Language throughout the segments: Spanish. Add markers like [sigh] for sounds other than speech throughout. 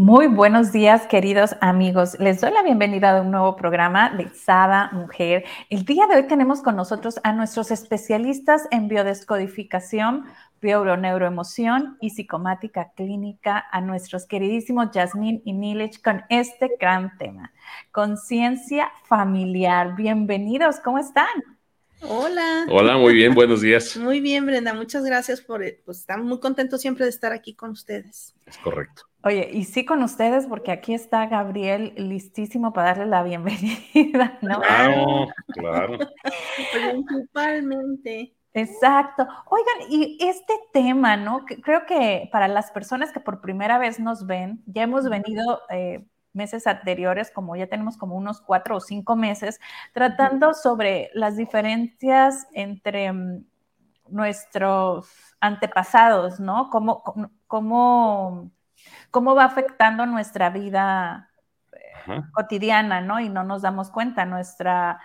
muy buenos días, queridos amigos. Les doy la bienvenida a un nuevo programa de Sada Mujer. El día de hoy tenemos con nosotros a nuestros especialistas en biodescodificación, neuroemoción y psicomática clínica, a nuestros queridísimos Yasmín y Nilich con este gran tema, conciencia familiar. Bienvenidos, ¿cómo están? Hola. Hola, muy bien, buenos días. Muy bien, Brenda, muchas gracias por, pues estamos muy contentos siempre de estar aquí con ustedes. Es correcto. Oye, y sí con ustedes, porque aquí está Gabriel listísimo para darle la bienvenida, ¿no? Claro, claro. Principalmente. Exacto. Oigan, y este tema, ¿no? Creo que para las personas que por primera vez nos ven, ya hemos venido eh, meses anteriores, como ya tenemos como unos cuatro o cinco meses, tratando sobre las diferencias entre mm, nuestros antepasados, ¿no? Cómo, cómo cómo va afectando nuestra vida eh, cotidiana, ¿no? Y no nos damos cuenta, nuestra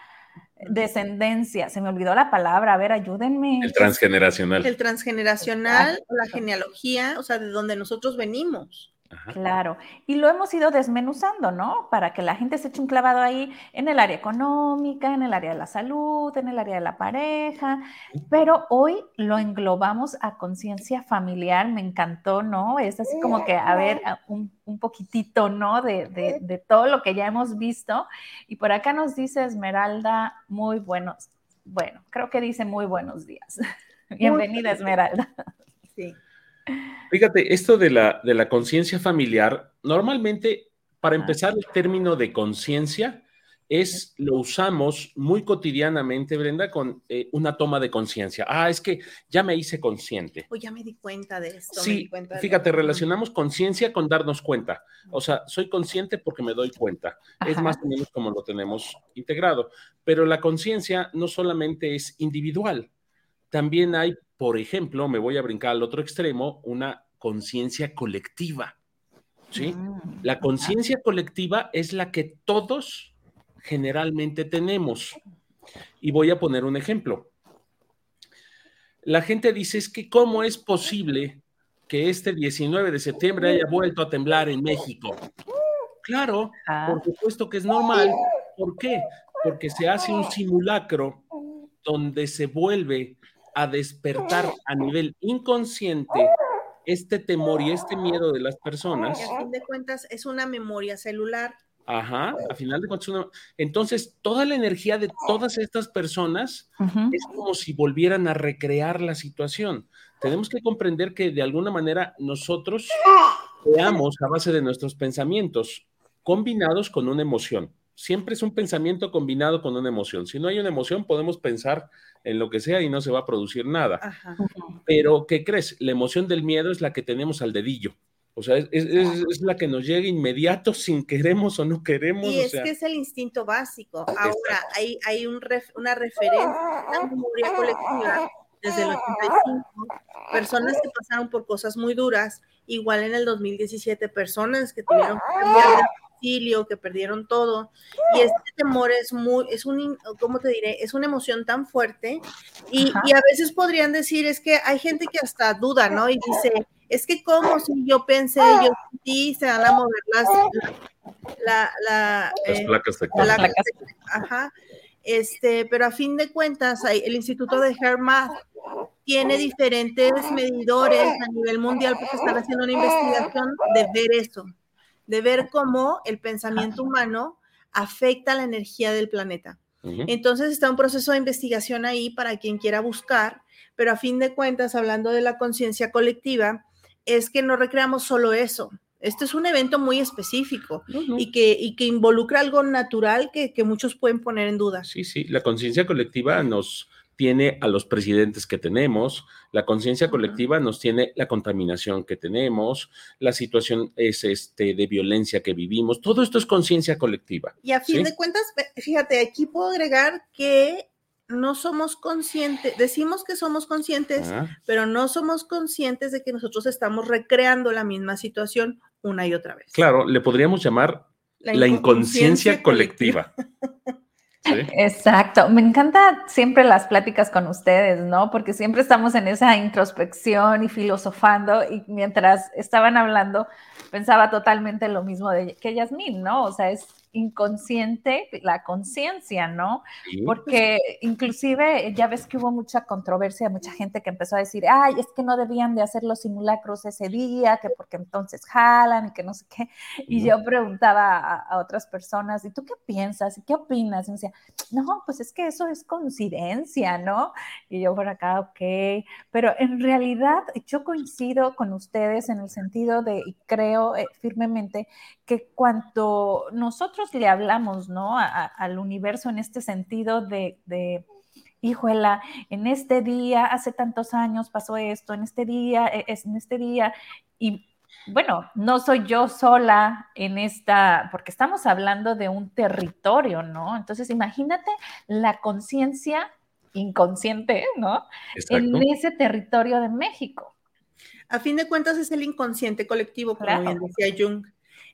descendencia, se me olvidó la palabra, a ver, ayúdenme. El transgeneracional. El transgeneracional, la genealogía, o sea, de donde nosotros venimos. Claro, y lo hemos ido desmenuzando, ¿no? Para que la gente se eche un clavado ahí en el área económica, en el área de la salud, en el área de la pareja, pero hoy lo englobamos a conciencia familiar, me encantó, ¿no? Es así como que, a ver, un, poquitito, ¿no? De, de, todo lo que ya hemos visto. Y por acá nos dice Esmeralda, muy buenos, bueno, creo que dice muy buenos días. [laughs] Bienvenida, Esmeralda. Sí. Fíjate, esto de la, de la conciencia familiar, normalmente, para empezar, el término de conciencia es, lo usamos muy cotidianamente, Brenda, con eh, una toma de conciencia. Ah, es que ya me hice consciente. O ya me di cuenta de esto. Sí, fíjate, relacionamos conciencia con darnos cuenta. O sea, soy consciente porque me doy cuenta. Es más o menos como lo tenemos integrado. Pero la conciencia no solamente es individual, también hay por ejemplo, me voy a brincar al otro extremo, una conciencia colectiva. ¿sí? Mm, la conciencia colectiva es la que todos generalmente tenemos. Y voy a poner un ejemplo. La gente dice, es que cómo es posible que este 19 de septiembre haya vuelto a temblar en México. Claro, por supuesto que es normal. ¿Por qué? Porque se hace un simulacro donde se vuelve a despertar a nivel inconsciente este temor y este miedo de las personas. a fin de cuentas es una memoria celular. Ajá, a final de cuentas, una... entonces toda la energía de todas estas personas es como si volvieran a recrear la situación. Tenemos que comprender que de alguna manera nosotros creamos a base de nuestros pensamientos combinados con una emoción. Siempre es un pensamiento combinado con una emoción. Si no hay una emoción, podemos pensar en lo que sea y no se va a producir nada. Pero, ¿qué crees? La emoción del miedo es la que tenemos al dedillo. O sea, es, la que nos llega inmediato sin queremos o no queremos. Y es que es el instinto básico. Ahora, hay, hay un una referencia, una memoria colectiva desde el 85, personas que pasaron por cosas muy duras, igual en el 2017, personas que tuvieron que cambiar que perdieron todo. Y este temor es muy, es un, ¿cómo te diré? Es una emoción tan fuerte. Y, a veces podrían decir, es que hay gente que hasta duda, ¿no? Y dice, es que como si yo pensé, yo sí, se van a mover las, la, la, las eh, placas Ajá. Este, pero a fin de cuentas, el Instituto de Hermath tiene diferentes medidores a nivel mundial porque están haciendo una investigación de ver eso de ver cómo el pensamiento humano afecta la energía del planeta. Entonces está un proceso de investigación ahí para quien quiera buscar, pero a fin de cuentas, hablando de la conciencia colectiva, es que no recreamos solo eso. Esto es un evento muy específico y, que, y que involucra algo natural que, que muchos pueden poner en duda. Sí, sí, la conciencia colectiva nos, tiene a los presidentes que tenemos, la conciencia colectiva nos tiene la contaminación que tenemos, la situación es este de violencia que vivimos, todo esto es conciencia colectiva. Y a fin de cuentas, fíjate, aquí puedo agregar que no somos conscientes, decimos que somos conscientes, pero no somos conscientes de que nosotros estamos recreando la misma situación una y otra vez. Claro, le podríamos llamar la, inconsciencia, colectiva. [laughs] [laughs] Exacto. Me encanta siempre las pláticas con ustedes, ¿no? Porque siempre estamos en esa introspección y filosofando y mientras estaban hablando pensaba totalmente lo mismo de que Yasmín, ¿no? O sea, es inconsciente la conciencia, ¿no? Porque inclusive ya ves que hubo mucha controversia, mucha gente que empezó a decir, ay, es que no debían de hacer los simulacros ese día, que porque entonces jalan y que no sé qué. Y yo preguntaba a, otras personas, ¿y tú qué piensas? ¿Y qué opinas? Y me decía, no, pues es que eso es coincidencia, ¿no? Y yo por acá, ok, pero en realidad yo coincido con ustedes en el sentido de, y creo eh, firmemente, que cuando nosotros le hablamos, ¿no? al universo en este sentido de, de híjola, en este día, hace tantos años pasó esto, en este día, e, es, en este día, y bueno, no soy yo sola en esta, porque estamos hablando de un territorio, ¿no? Entonces, imagínate la conciencia inconsciente, ¿no? En ese territorio de México. A fin de cuentas es el inconsciente colectivo, como bien decía Jung.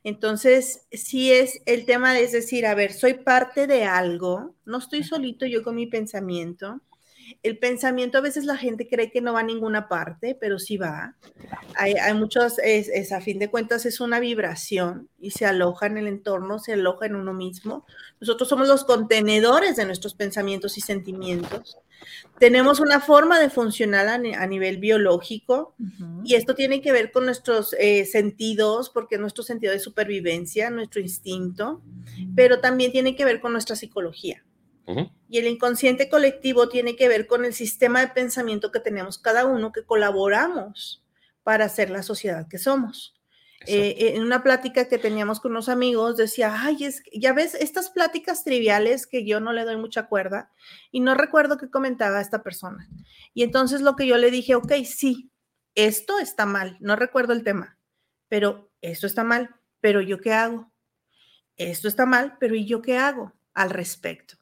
Entonces, sí es el tema de, es decir, a ver, soy parte de algo, no estoy solito yo con mi pensamiento. El pensamiento a veces la gente cree que no va a ninguna parte, pero sí va. Hay, muchos, es, a fin de cuentas es una vibración y se aloja en el entorno, se aloja en uno mismo. Nosotros somos los contenedores de nuestros pensamientos y sentimientos. Tenemos una forma de funcionar a, nivel biológico y esto tiene que ver con nuestros eh, sentidos, porque nuestro sentido de supervivencia, nuestro instinto, pero también tiene que ver con nuestra psicología. Y el inconsciente colectivo tiene que ver con el sistema de pensamiento que tenemos cada uno, que colaboramos para hacer la sociedad que somos. Eh, en una plática que teníamos con unos amigos, decía, ay, ya ves, estas pláticas triviales que yo no le doy mucha cuerda y no recuerdo qué comentaba esta persona. Y entonces lo que yo le dije, ok, sí, esto está mal, no recuerdo el tema, pero esto está mal, pero yo qué hago? Esto está mal, pero ¿y yo qué hago al respecto?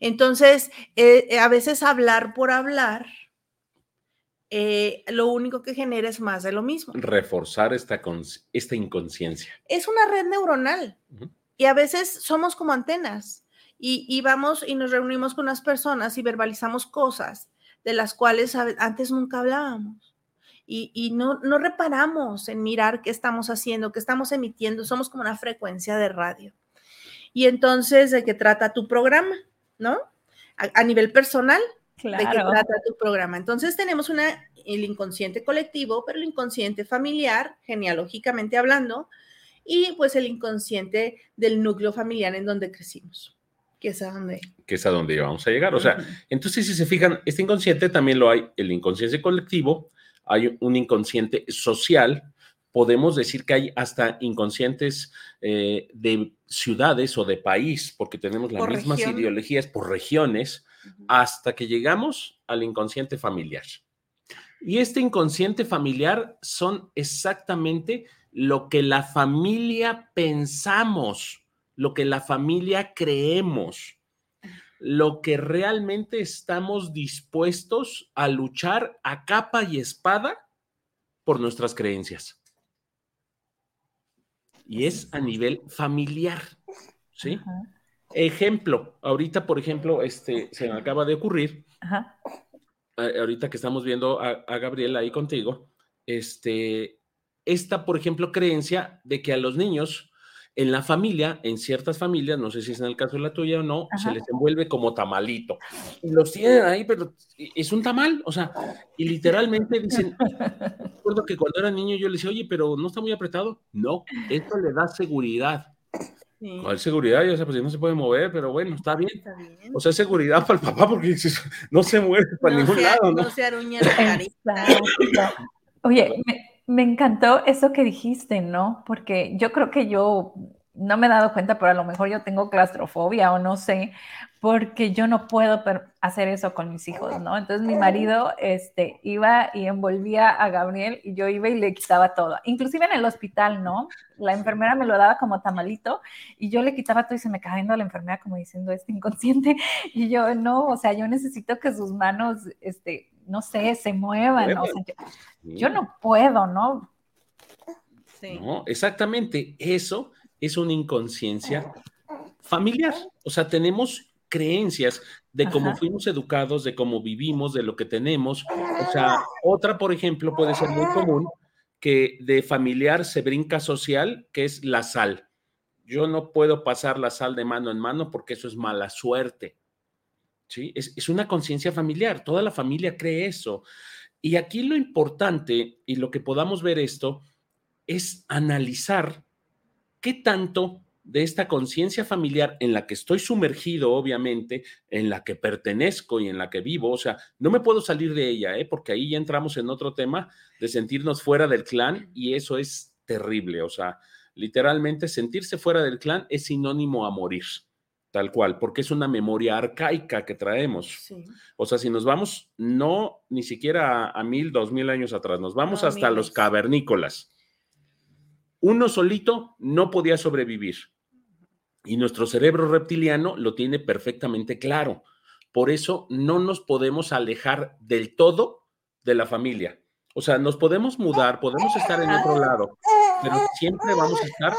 Entonces, eh, a veces hablar por hablar eh, lo único que genera es más de lo mismo. Reforzar esta, esta inconsciencia. Es una red neuronal y a veces somos como antenas y, vamos y nos reunimos con las personas y verbalizamos cosas de las cuales antes nunca hablábamos. Y, no, no reparamos en mirar qué estamos haciendo, qué estamos emitiendo, somos como una frecuencia de radio. Y entonces, ¿de qué trata tu programa? ¿No? a nivel personal, de qué trata tu programa. Entonces tenemos una, el inconsciente colectivo, pero el inconsciente familiar, genealógicamente hablando, y pues el inconsciente del núcleo familiar en donde crecimos, que es a donde... Que es a donde vamos a llegar. O sea, entonces si se fijan, este inconsciente también lo hay, el inconsciente colectivo, hay un inconsciente social, podemos decir que hay hasta inconscientes eh, de ciudades o de país, porque tenemos las mismas ideologías por regiones, hasta que llegamos al inconsciente familiar. Y este inconsciente familiar son exactamente lo que la familia pensamos, lo que la familia creemos, lo que realmente estamos dispuestos a luchar a capa y espada por nuestras creencias. Y es a nivel familiar, ¿sí? Ejemplo, ahorita, por ejemplo, este, se me acaba de ocurrir, ahorita que estamos viendo a, a, Gabriela ahí contigo, este, esta, por ejemplo, creencia de que a los niños en la familia, en ciertas familias, no sé si es en el caso de la tuya o no, se les envuelve como tamalito. Y los tienen ahí, pero es un tamal, o sea, y literalmente dicen, [laughs] recuerdo que cuando era niño yo le decía, oye, pero no está muy apretado. No, esto le da seguridad. ¿Cuál seguridad? O sea, pues no se puede mover, pero bueno, está bien. O sea, seguridad para el papá porque no se mueve para ningún lado, ¿no? No se aruña la Oye, me, me, encantó eso que dijiste, ¿no? Porque yo creo que yo no me he dado cuenta, pero a lo mejor yo tengo claustrofobia o no sé, porque yo no puedo hacer eso con mis hijos, ¿no? Entonces mi marido este, iba y envolvía a Gabriel y yo iba y le quitaba todo, inclusive en el hospital, ¿no? La enfermera me lo daba como tamalito y yo le quitaba todo y se me caía viendo la enfermera como diciendo, este inconsciente, y yo, no, o sea, yo necesito que sus manos, este, no sé, se muevan, ¿no? o sea, yo, yo no puedo, ¿no? Sí. No, exactamente, eso es una inconsciencia familiar. O sea, tenemos creencias de cómo fuimos educados, de cómo vivimos, de lo que tenemos. O sea, otra, por ejemplo, puede ser muy común que de familiar se brinca social, que es la sal. Yo no puedo pasar la sal de mano en mano porque eso es mala suerte. ¿Sí? Es, es una conciencia familiar. Toda la familia cree eso. Y aquí lo importante y lo que podamos ver esto es analizar qué tanto de esta conciencia familiar en la que estoy sumergido, obviamente, en la que pertenezco y en la que vivo, o sea, no me puedo salir de ella, ¿eh? porque ahí ya entramos en otro tema de sentirnos fuera del clan y eso es terrible, o sea, literalmente sentirse fuera del clan es sinónimo a morir, tal cual, porque es una memoria arcaica que traemos. O sea, si nos vamos, no ni siquiera a, mil, dos mil años atrás, nos vamos hasta los cavernícolas uno solito no podía sobrevivir. Y nuestro cerebro reptiliano lo tiene perfectamente claro. Por eso no nos podemos alejar del todo de la familia. O sea, nos podemos mudar, podemos estar en otro lado, pero siempre vamos a estar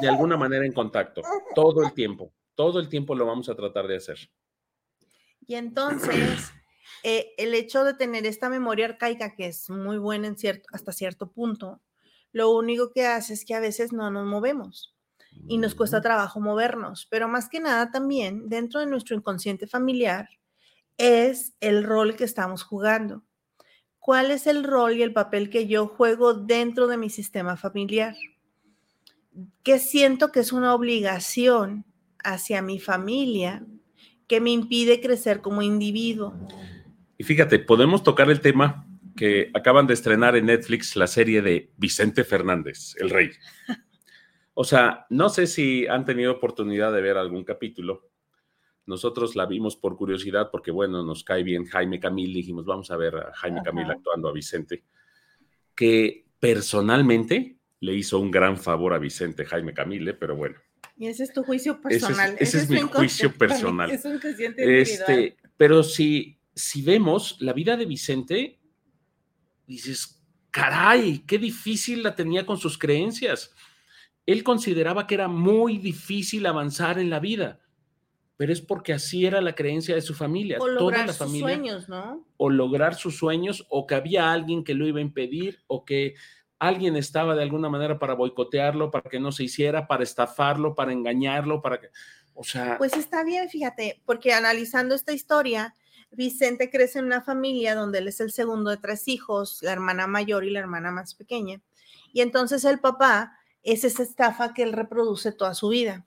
de alguna manera en contacto, todo el tiempo, todo el tiempo lo vamos a tratar de hacer. Y entonces, eh, el hecho de tener esta memoria arcaica, que es muy buena hasta cierto punto, lo único que hace es que a veces no nos movemos y nos cuesta trabajo movernos, pero más que nada también dentro de nuestro inconsciente familiar es el rol que estamos jugando. ¿Cuál es el rol y el papel que yo juego dentro de mi sistema familiar? ¿Qué siento que es una obligación hacia mi familia que me impide crecer como individuo? Y fíjate, podemos tocar el tema que acaban de estrenar en Netflix la serie de Vicente Fernández, el rey. O sea, no sé si han tenido oportunidad de ver algún capítulo. Nosotros la vimos por curiosidad porque, bueno, nos cae bien Jaime Camil, dijimos, vamos a ver a Jaime Camil actuando a Vicente, que personalmente le hizo un gran favor a Vicente Jaime Camil, ¿eh? pero bueno. Y ese es tu juicio personal. Ese es, mi juicio [laughs] personal. Es un este, pero si, si vemos la vida de Vicente, dices, caray, qué difícil la tenía con sus creencias. Él consideraba que era muy difícil avanzar en la vida, pero es porque así era la creencia de su familia. O lograr sus sueños, ¿no? O lograr sus sueños, o que había alguien que lo iba a impedir, o que alguien estaba de alguna manera para boicotearlo, para que no se hiciera, para estafarlo, para engañarlo, para que, o sea... Pues está bien, fíjate, porque analizando esta historia, Vicente crece en una familia donde él es el segundo de tres hijos, la hermana mayor y la hermana más pequeña. Y entonces el papá es esa estafa que él reproduce toda su vida.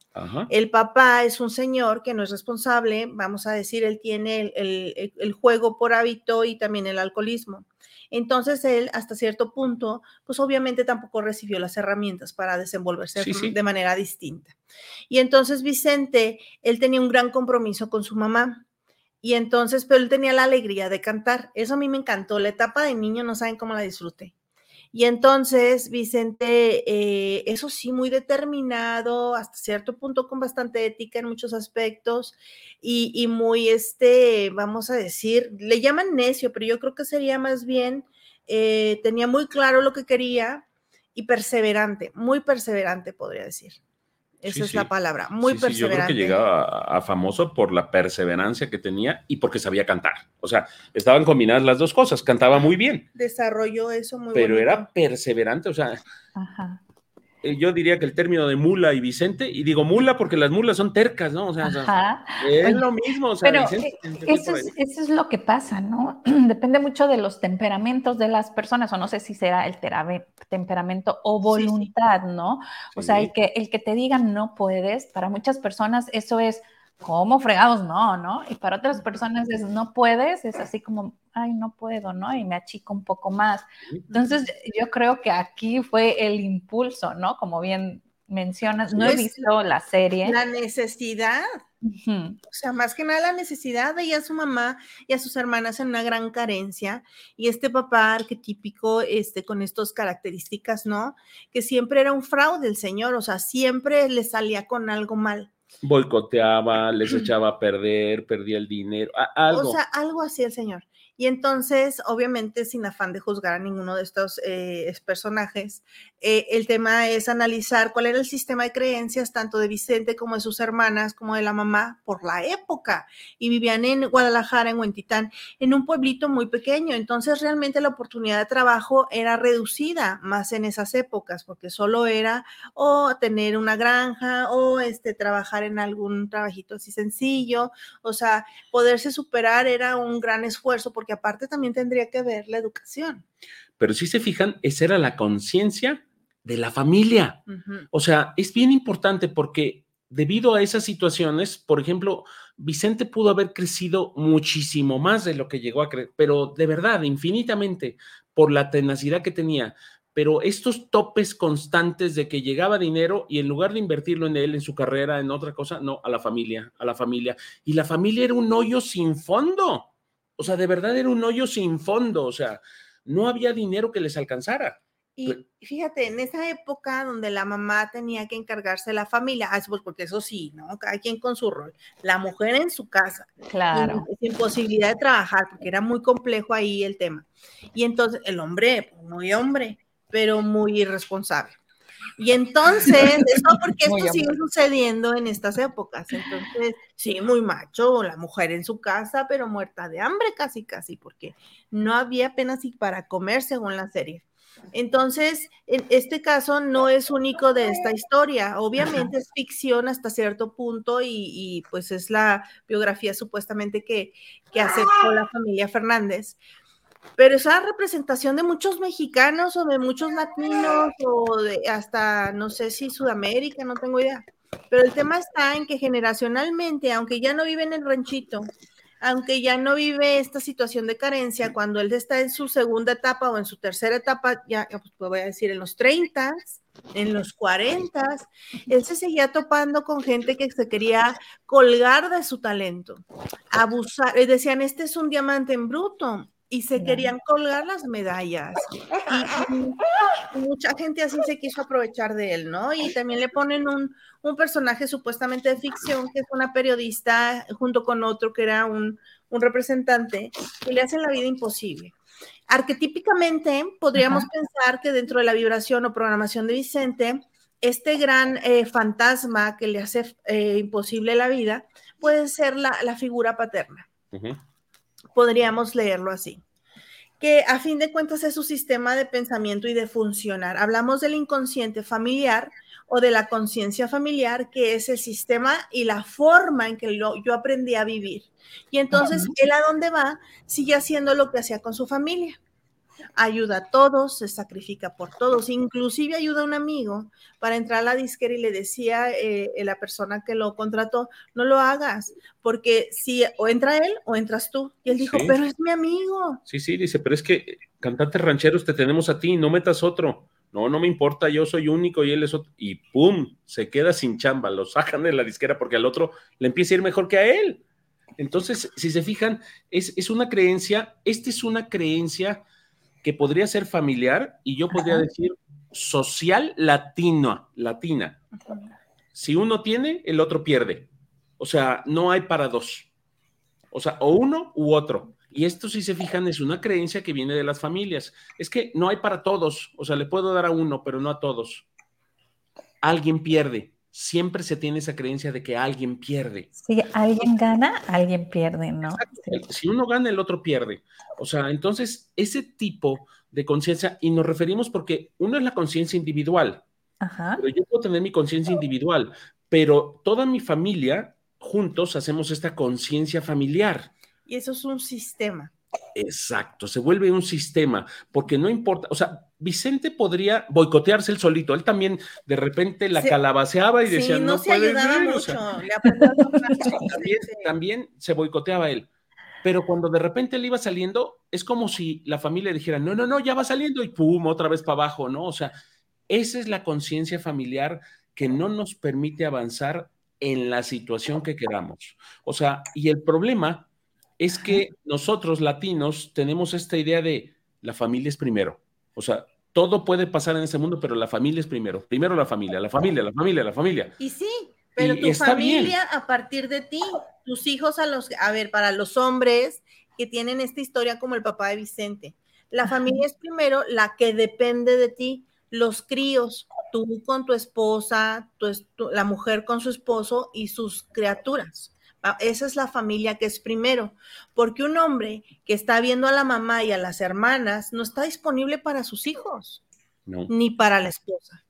El papá es un señor que no es responsable, vamos a decir, él tiene el, juego por hábito y también el alcoholismo. Entonces él, hasta cierto punto, pues obviamente tampoco recibió las herramientas para desenvolverse de manera distinta. Y entonces Vicente, él tenía un gran compromiso con su mamá. Y entonces, pero él tenía la alegría de cantar. Eso a mí me encantó. La etapa de niño no saben cómo la disfruté. Y entonces Vicente, eh, eso sí, muy determinado, hasta cierto punto con bastante ética en muchos aspectos y, muy, este, vamos a decir, le llaman necio, pero yo creo que sería más bien, eh, tenía muy claro lo que quería y perseverante, muy perseverante, podría decir. Esa es la palabra, muy perseverante. yo creo que llegaba a, famoso por la perseverancia que tenía y porque sabía cantar. O sea, estaban combinadas las dos cosas, cantaba muy bien. Desarrolló eso muy Pero era perseverante, o sea, Ajá. Eh, yo diría que el término de mula y Vicente, y digo mula porque las mulas son tercas, ¿no? O sea, es lo mismo. O sea, pero eh, eso, es, lo que pasa, ¿no? [clears throat] Depende mucho de los temperamentos de las personas, o no sé si será el temperamento o voluntad, ¿no? O sea, el que, el que te digan no puedes, para muchas personas eso es ¿cómo fregados no, no? Y para otras personas es, no puedes, es así como, ay, no puedo, ¿no? Y me achico un poco más. Entonces, yo creo que aquí fue el impulso, ¿no? Como bien mencionas, no he visto la serie. La necesidad, o sea, más que nada la necesidad veía a su mamá y a sus hermanas en una gran carencia y este papá arquetípico, este, con estas características, ¿no? Que siempre era un fraude el señor, o sea, siempre le salía con algo mal. Boicoteaba, les echaba a perder, perdía el dinero, algo. O sea, algo así el señor. Y entonces, obviamente, sin afán de juzgar a ninguno de estos eh, personajes, eh, el tema es analizar cuál era el sistema de creencias tanto de Vicente como de sus hermanas, como de la mamá, por la época. Y vivían en Guadalajara, en Huentitán, en un pueblito muy pequeño. Entonces, realmente la oportunidad de trabajo era reducida más en esas épocas, porque solo era o tener una granja o este, trabajar en algún trabajito así sencillo. O sea, poderse superar era un gran esfuerzo porque aparte también tendría que ver la educación. Pero si se fijan, esa era la conciencia de la familia. O sea, es bien importante porque debido a esas situaciones, por ejemplo, Vicente pudo haber crecido muchísimo más de lo que llegó a creer, pero de verdad, infinitamente, por la tenacidad que tenía. Pero estos topes constantes de que llegaba dinero y en lugar de invertirlo en él, en su carrera, en otra cosa, no, a la familia, a la familia. Y la familia era un hoyo sin fondo. O sea, de verdad era un hoyo sin fondo. O sea, no había dinero que les alcanzara. Y fíjate, en esa época donde la mamá tenía que encargarse de la familia, ah, pues porque eso sí, ¿no? Cada quien con su rol. La mujer en su casa, Claro. sin, posibilidad de trabajar, porque era muy complejo ahí el tema. Y entonces el hombre, pues, muy hombre, pero muy irresponsable. Y entonces, [laughs] eso porque Muy esto sigue sucediendo en estas épocas. Entonces, sí, muy macho, la mujer en su casa, pero muerta de hambre casi, casi, porque no había apenas para comer según la serie. Entonces, en este caso no es único de esta historia. Obviamente es ficción hasta cierto punto y, y, pues es la biografía supuestamente que, que aceptó la familia Fernández. Pero esa representación de muchos mexicanos o de muchos latinos o de hasta, no sé si Sudamérica, no tengo idea. Pero el tema está en que generacionalmente, aunque ya no vive en el ranchito, aunque ya no vive esta situación de carencia, cuando él está en su segunda etapa o en su tercera etapa, ya pues, voy a decir en los 30, en los 40, él se seguía topando con gente que se quería colgar de su talento, abusar, eh, decían, este es un diamante en bruto, y se querían colgar las medallas. Y, y, mucha gente así se quiso aprovechar de él, ¿no? Y también le ponen un, un, personaje supuestamente de ficción, que es una periodista, junto con otro que era un, un representante, que le hacen la vida imposible. Arquetípicamente, podríamos Ajá. pensar que dentro de la vibración o programación de Vicente, este gran eh, fantasma que le hace eh, imposible la vida puede ser la, la figura paterna. Uh -huh podríamos leerlo así. Que a fin de cuentas es su sistema de pensamiento y de funcionar. Hablamos del inconsciente familiar o de la conciencia familiar, que es el sistema y la forma en que lo, yo aprendí a vivir. Y entonces uh -huh. él a dónde va sigue haciendo lo que hacía con su familia. Ayuda a todos, se sacrifica por todos, inclusive ayuda a un amigo para entrar a la disquera y le decía eh, la persona que lo contrató, no lo hagas, porque si o entra él o entras tú. Y él dijo, sí. pero es mi amigo. Sí, sí, dice, pero es que cantantes rancheros te tenemos a ti, no metas otro. No, no me importa, yo soy único y él es otro. Y ¡pum! Se queda sin chamba, lo sacan de la disquera porque al otro le empieza a ir mejor que a él. Entonces, si se fijan, es, es una creencia, esta es una creencia que podría ser familiar y yo podría Ajá. decir social latino, latina. Ajá. Si uno tiene, el otro pierde. O sea, no hay para dos. O sea, o uno u otro. Y esto, si se fijan, es una creencia que viene de las familias. Es que no hay para todos. O sea, le puedo dar a uno, pero no a todos. Alguien pierde. Siempre se tiene esa creencia de que alguien pierde. Si alguien gana, alguien pierde, ¿no? Si uno gana, el otro pierde. O sea, entonces, ese tipo de conciencia, y nos referimos porque uno es la conciencia individual. Ajá. Pero yo puedo tener mi conciencia individual, pero toda mi familia, juntos, hacemos esta conciencia familiar. Y eso es un sistema. Exacto, se vuelve un sistema, porque no importa, o sea, Vicente podría boicotearse él solito, él también de repente la sí, calabaceaba y decía, sí, no, no se puede ayudaba ser", mucho, o sea, [laughs] también, también se boicoteaba él. Pero cuando de repente él iba saliendo, es como si la familia dijera, no, no, no, ya va saliendo y pum, otra vez para abajo, ¿no? O sea, esa es la conciencia familiar que no nos permite avanzar en la situación que queramos. O sea, y el problema es que nosotros latinos tenemos esta idea de la familia es primero. O sea, todo puede pasar en este mundo, pero la familia es primero. Primero la familia, la familia, la familia, la familia. Y sí, pero tu familia a partir de ti, tus hijos a los, a ver, para los hombres que tienen esta historia como el papá de Vicente, la familia es primero la que depende de ti, los críos, tú con tu esposa, la mujer con su esposo y sus criaturas. Ah, esa es la familia que es primero, porque un hombre que está viendo a la mamá y a las hermanas no está disponible para sus hijos, ni para la esposa.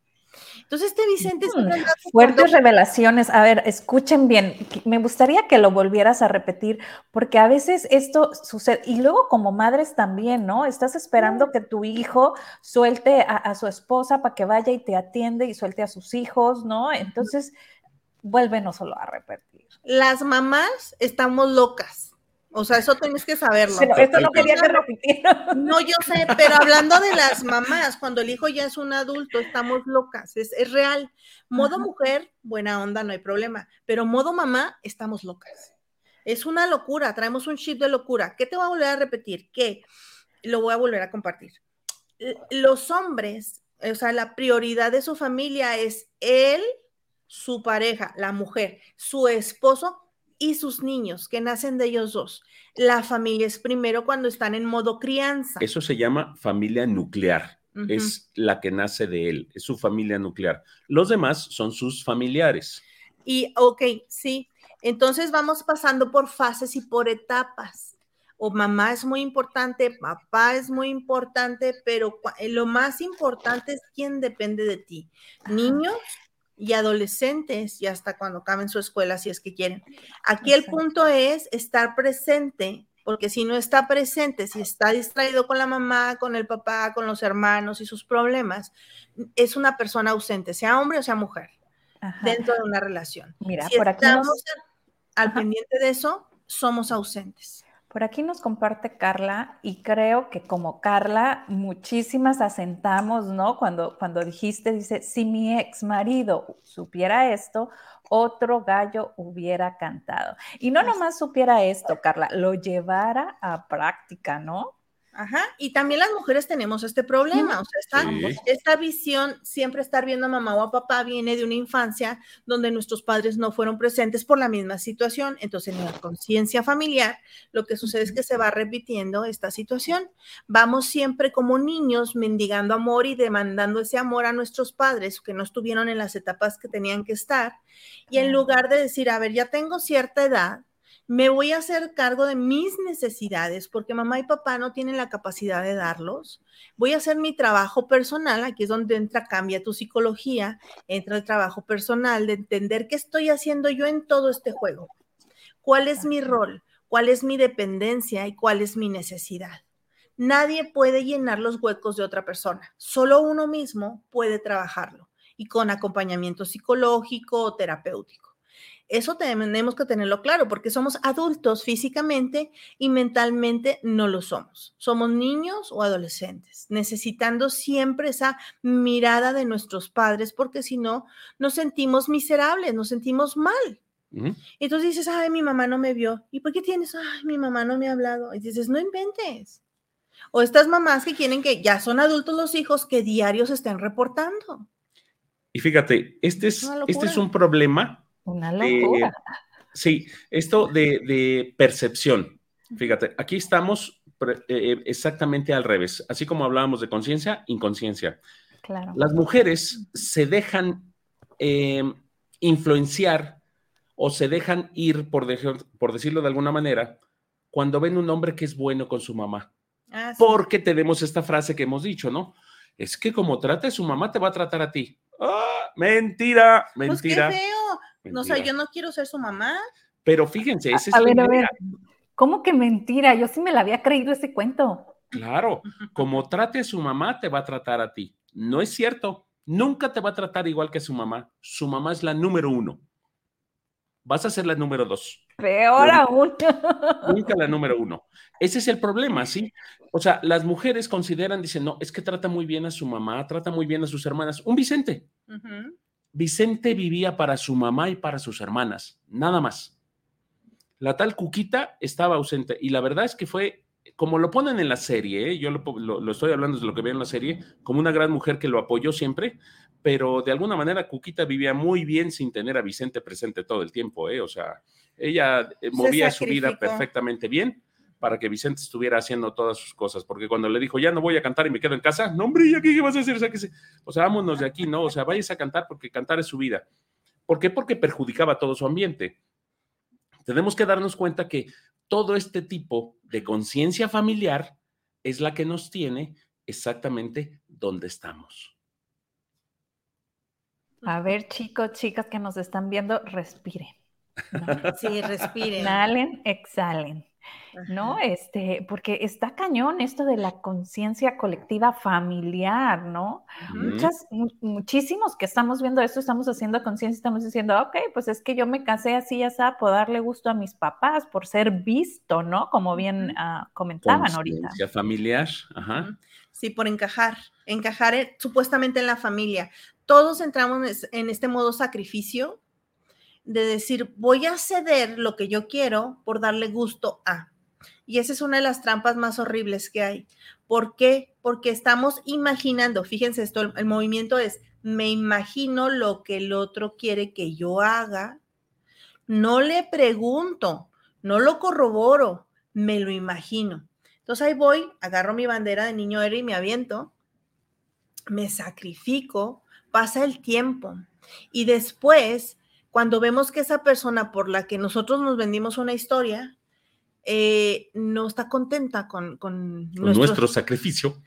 Entonces, este Vicente... Mm, fuertes revelaciones. A ver, escuchen bien. Me gustaría que lo volvieras a repetir, porque a veces esto sucede. Y luego como madres también, ¿no? Estás esperando que tu hijo suelte a, su esposa para que vaya y te atiende y suelte a sus hijos, ¿no? Entonces, vuélvenos solo a repetir. Las mamás estamos locas o sea, eso tienes que saberlo. Pero esto no quería que repitiera. No, yo sé, pero hablando de las mamás, cuando el hijo ya es un adulto, estamos locas, es, real. Modo mujer, buena onda, no hay problema, pero modo mamá, estamos locas. Es una locura, traemos un chip de locura. ¿Qué te voy a volver a repetir? Que lo voy a volver a compartir. Los hombres, o sea, la prioridad de su familia es él, su pareja, la mujer, su esposo y sus niños que nacen de ellos dos. La familia es primero cuando están en modo crianza. Eso se llama familia nuclear. Es la que nace de él, es su familia nuclear. Los demás son sus familiares. Y, ok, sí. Entonces vamos pasando por fases y por etapas. O mamá es muy importante, papá es muy importante, pero lo más importante es quién depende de ti. Niños, y adolescentes y hasta cuando acaben su escuela, si es que quieren. Aquí el punto es estar presente, porque si no está presente, si está distraído con la mamá, con el papá, con los hermanos y sus problemas, es una persona ausente, sea hombre o sea mujer, dentro de una relación. Mira, por aquí estamos al pendiente de eso, somos ausentes. Por aquí nos comparte Carla y creo que como Carla, muchísimas asentamos, ¿no? Cuando, cuando dijiste, dice, si mi ex marido supiera esto, otro gallo hubiera cantado. Y no nomás supiera esto, Carla, lo llevara a práctica, ¿no? Ajá, y también las mujeres tenemos este problema, o sea, esta, esta, visión, siempre estar viendo a mamá o a papá viene de una infancia donde nuestros padres no fueron presentes por la misma situación, entonces en la conciencia familiar lo que sucede es que se va repitiendo esta situación. Vamos siempre como niños mendigando amor y demandando ese amor a nuestros padres que no estuvieron en las etapas que tenían que estar, y en lugar de decir, a ver, ya tengo cierta edad, me voy a hacer cargo de mis necesidades porque mamá y papá no tienen la capacidad de darlos. Voy a hacer mi trabajo personal, aquí es donde entra, cambia tu psicología, entra el trabajo personal de entender qué estoy haciendo yo en todo este juego. ¿Cuál es mi rol? ¿Cuál es mi dependencia y cuál es mi necesidad? Nadie puede llenar los huecos de otra persona, solo uno mismo puede trabajarlo y con acompañamiento psicológico o terapéutico. Eso tenemos que tenerlo claro porque somos adultos físicamente y mentalmente no lo somos. Somos niños o adolescentes, necesitando siempre esa mirada de nuestros padres porque si no, nos sentimos miserables, nos sentimos mal. Entonces dices, ay, mi mamá no me vio. ¿Y por qué tienes? Ay, mi mamá no me ha hablado. Y dices, no inventes. O estas mamás que quieren que ya son adultos los hijos que diarios estén reportando. Y fíjate, este es, este es un problema una locura. sí, esto de, percepción. Fíjate, aquí estamos eh, eh, exactamente al revés. Así como hablábamos de conciencia, inconsciencia. Claro. Las mujeres se dejan eh, influenciar o se dejan ir, por, por, decirlo de alguna manera, cuando ven un hombre que es bueno con su mamá. Ah, Porque tenemos esta frase que hemos dicho, ¿no? Es que como trata a su mamá, te va a tratar a ti. ¡Ah! Mentira, pues mentira. No, sé, yo no quiero ser su mamá. Pero fíjense, ese es a ver, a ver, ¿cómo que mentira? Yo sí me la había creído ese cuento. Claro, como trate a su mamá, te va a tratar a ti. No es cierto. Nunca te va a tratar igual que su mamá. Su mamá es la número uno. Vas a ser la número dos. Peor aún. Nunca la número uno. Ese es el problema, ¿sí? O sea, las mujeres consideran, dicen, no, es que trata muy bien a su mamá, trata muy bien a sus hermanas. Un Vicente Vicente vivía para su mamá y para sus hermanas, nada más. La tal Cuquita estaba ausente y la verdad es que fue, como lo ponen en la serie, ¿eh? yo lo, estoy hablando de lo que veo en la serie, como una gran mujer que lo apoyó siempre, pero de alguna manera Cuquita vivía muy bien sin tener a Vicente presente todo el tiempo, ¿eh? o sea, ella eh, movía su vida perfectamente bien para que Vicente estuviera haciendo todas sus cosas, porque cuando le dijo, ya no voy a cantar y me quedo en casa, no, hombre, ¿y aquí qué vas a hacer? O sea, que o sea, vámonos de aquí, ¿no? O sea, vayas a cantar porque cantar es su vida. ¿Por qué? Porque perjudicaba todo su ambiente. Tenemos que darnos cuenta que todo este tipo de conciencia familiar es la que nos tiene exactamente donde estamos. A ver, chicos, chicas que nos están viendo, respiren. Sí, respiren. Inhalen, exhalen. ¿No? Este, porque está cañón esto de la conciencia colectiva familiar, ¿no? Muchas, muchísimos que estamos viendo esto, estamos haciendo conciencia, estamos diciendo, ok, pues es que yo me casé así, ya sea, por darle gusto a mis papás, por ser visto, ¿no? Como bien uh, comentaban ahorita. Conciencia familiar, ajá. Sí, por encajar, encajar supuestamente en la familia. Todos entramos en este modo sacrificio de decir, voy a ceder lo que yo quiero por darle gusto a. Y esa es una de las trampas más horribles que hay. ¿Por qué? Porque estamos imaginando, fíjense esto, el, movimiento es, me imagino lo que el otro quiere que yo haga, no le pregunto, no lo corroboro, me lo imagino. Entonces ahí voy, agarro mi bandera de niño héroe y me aviento, me sacrifico, pasa el tiempo y después cuando vemos que esa persona por la que nosotros nos vendimos una historia eh, no está contenta con, nuestro, sacrificio.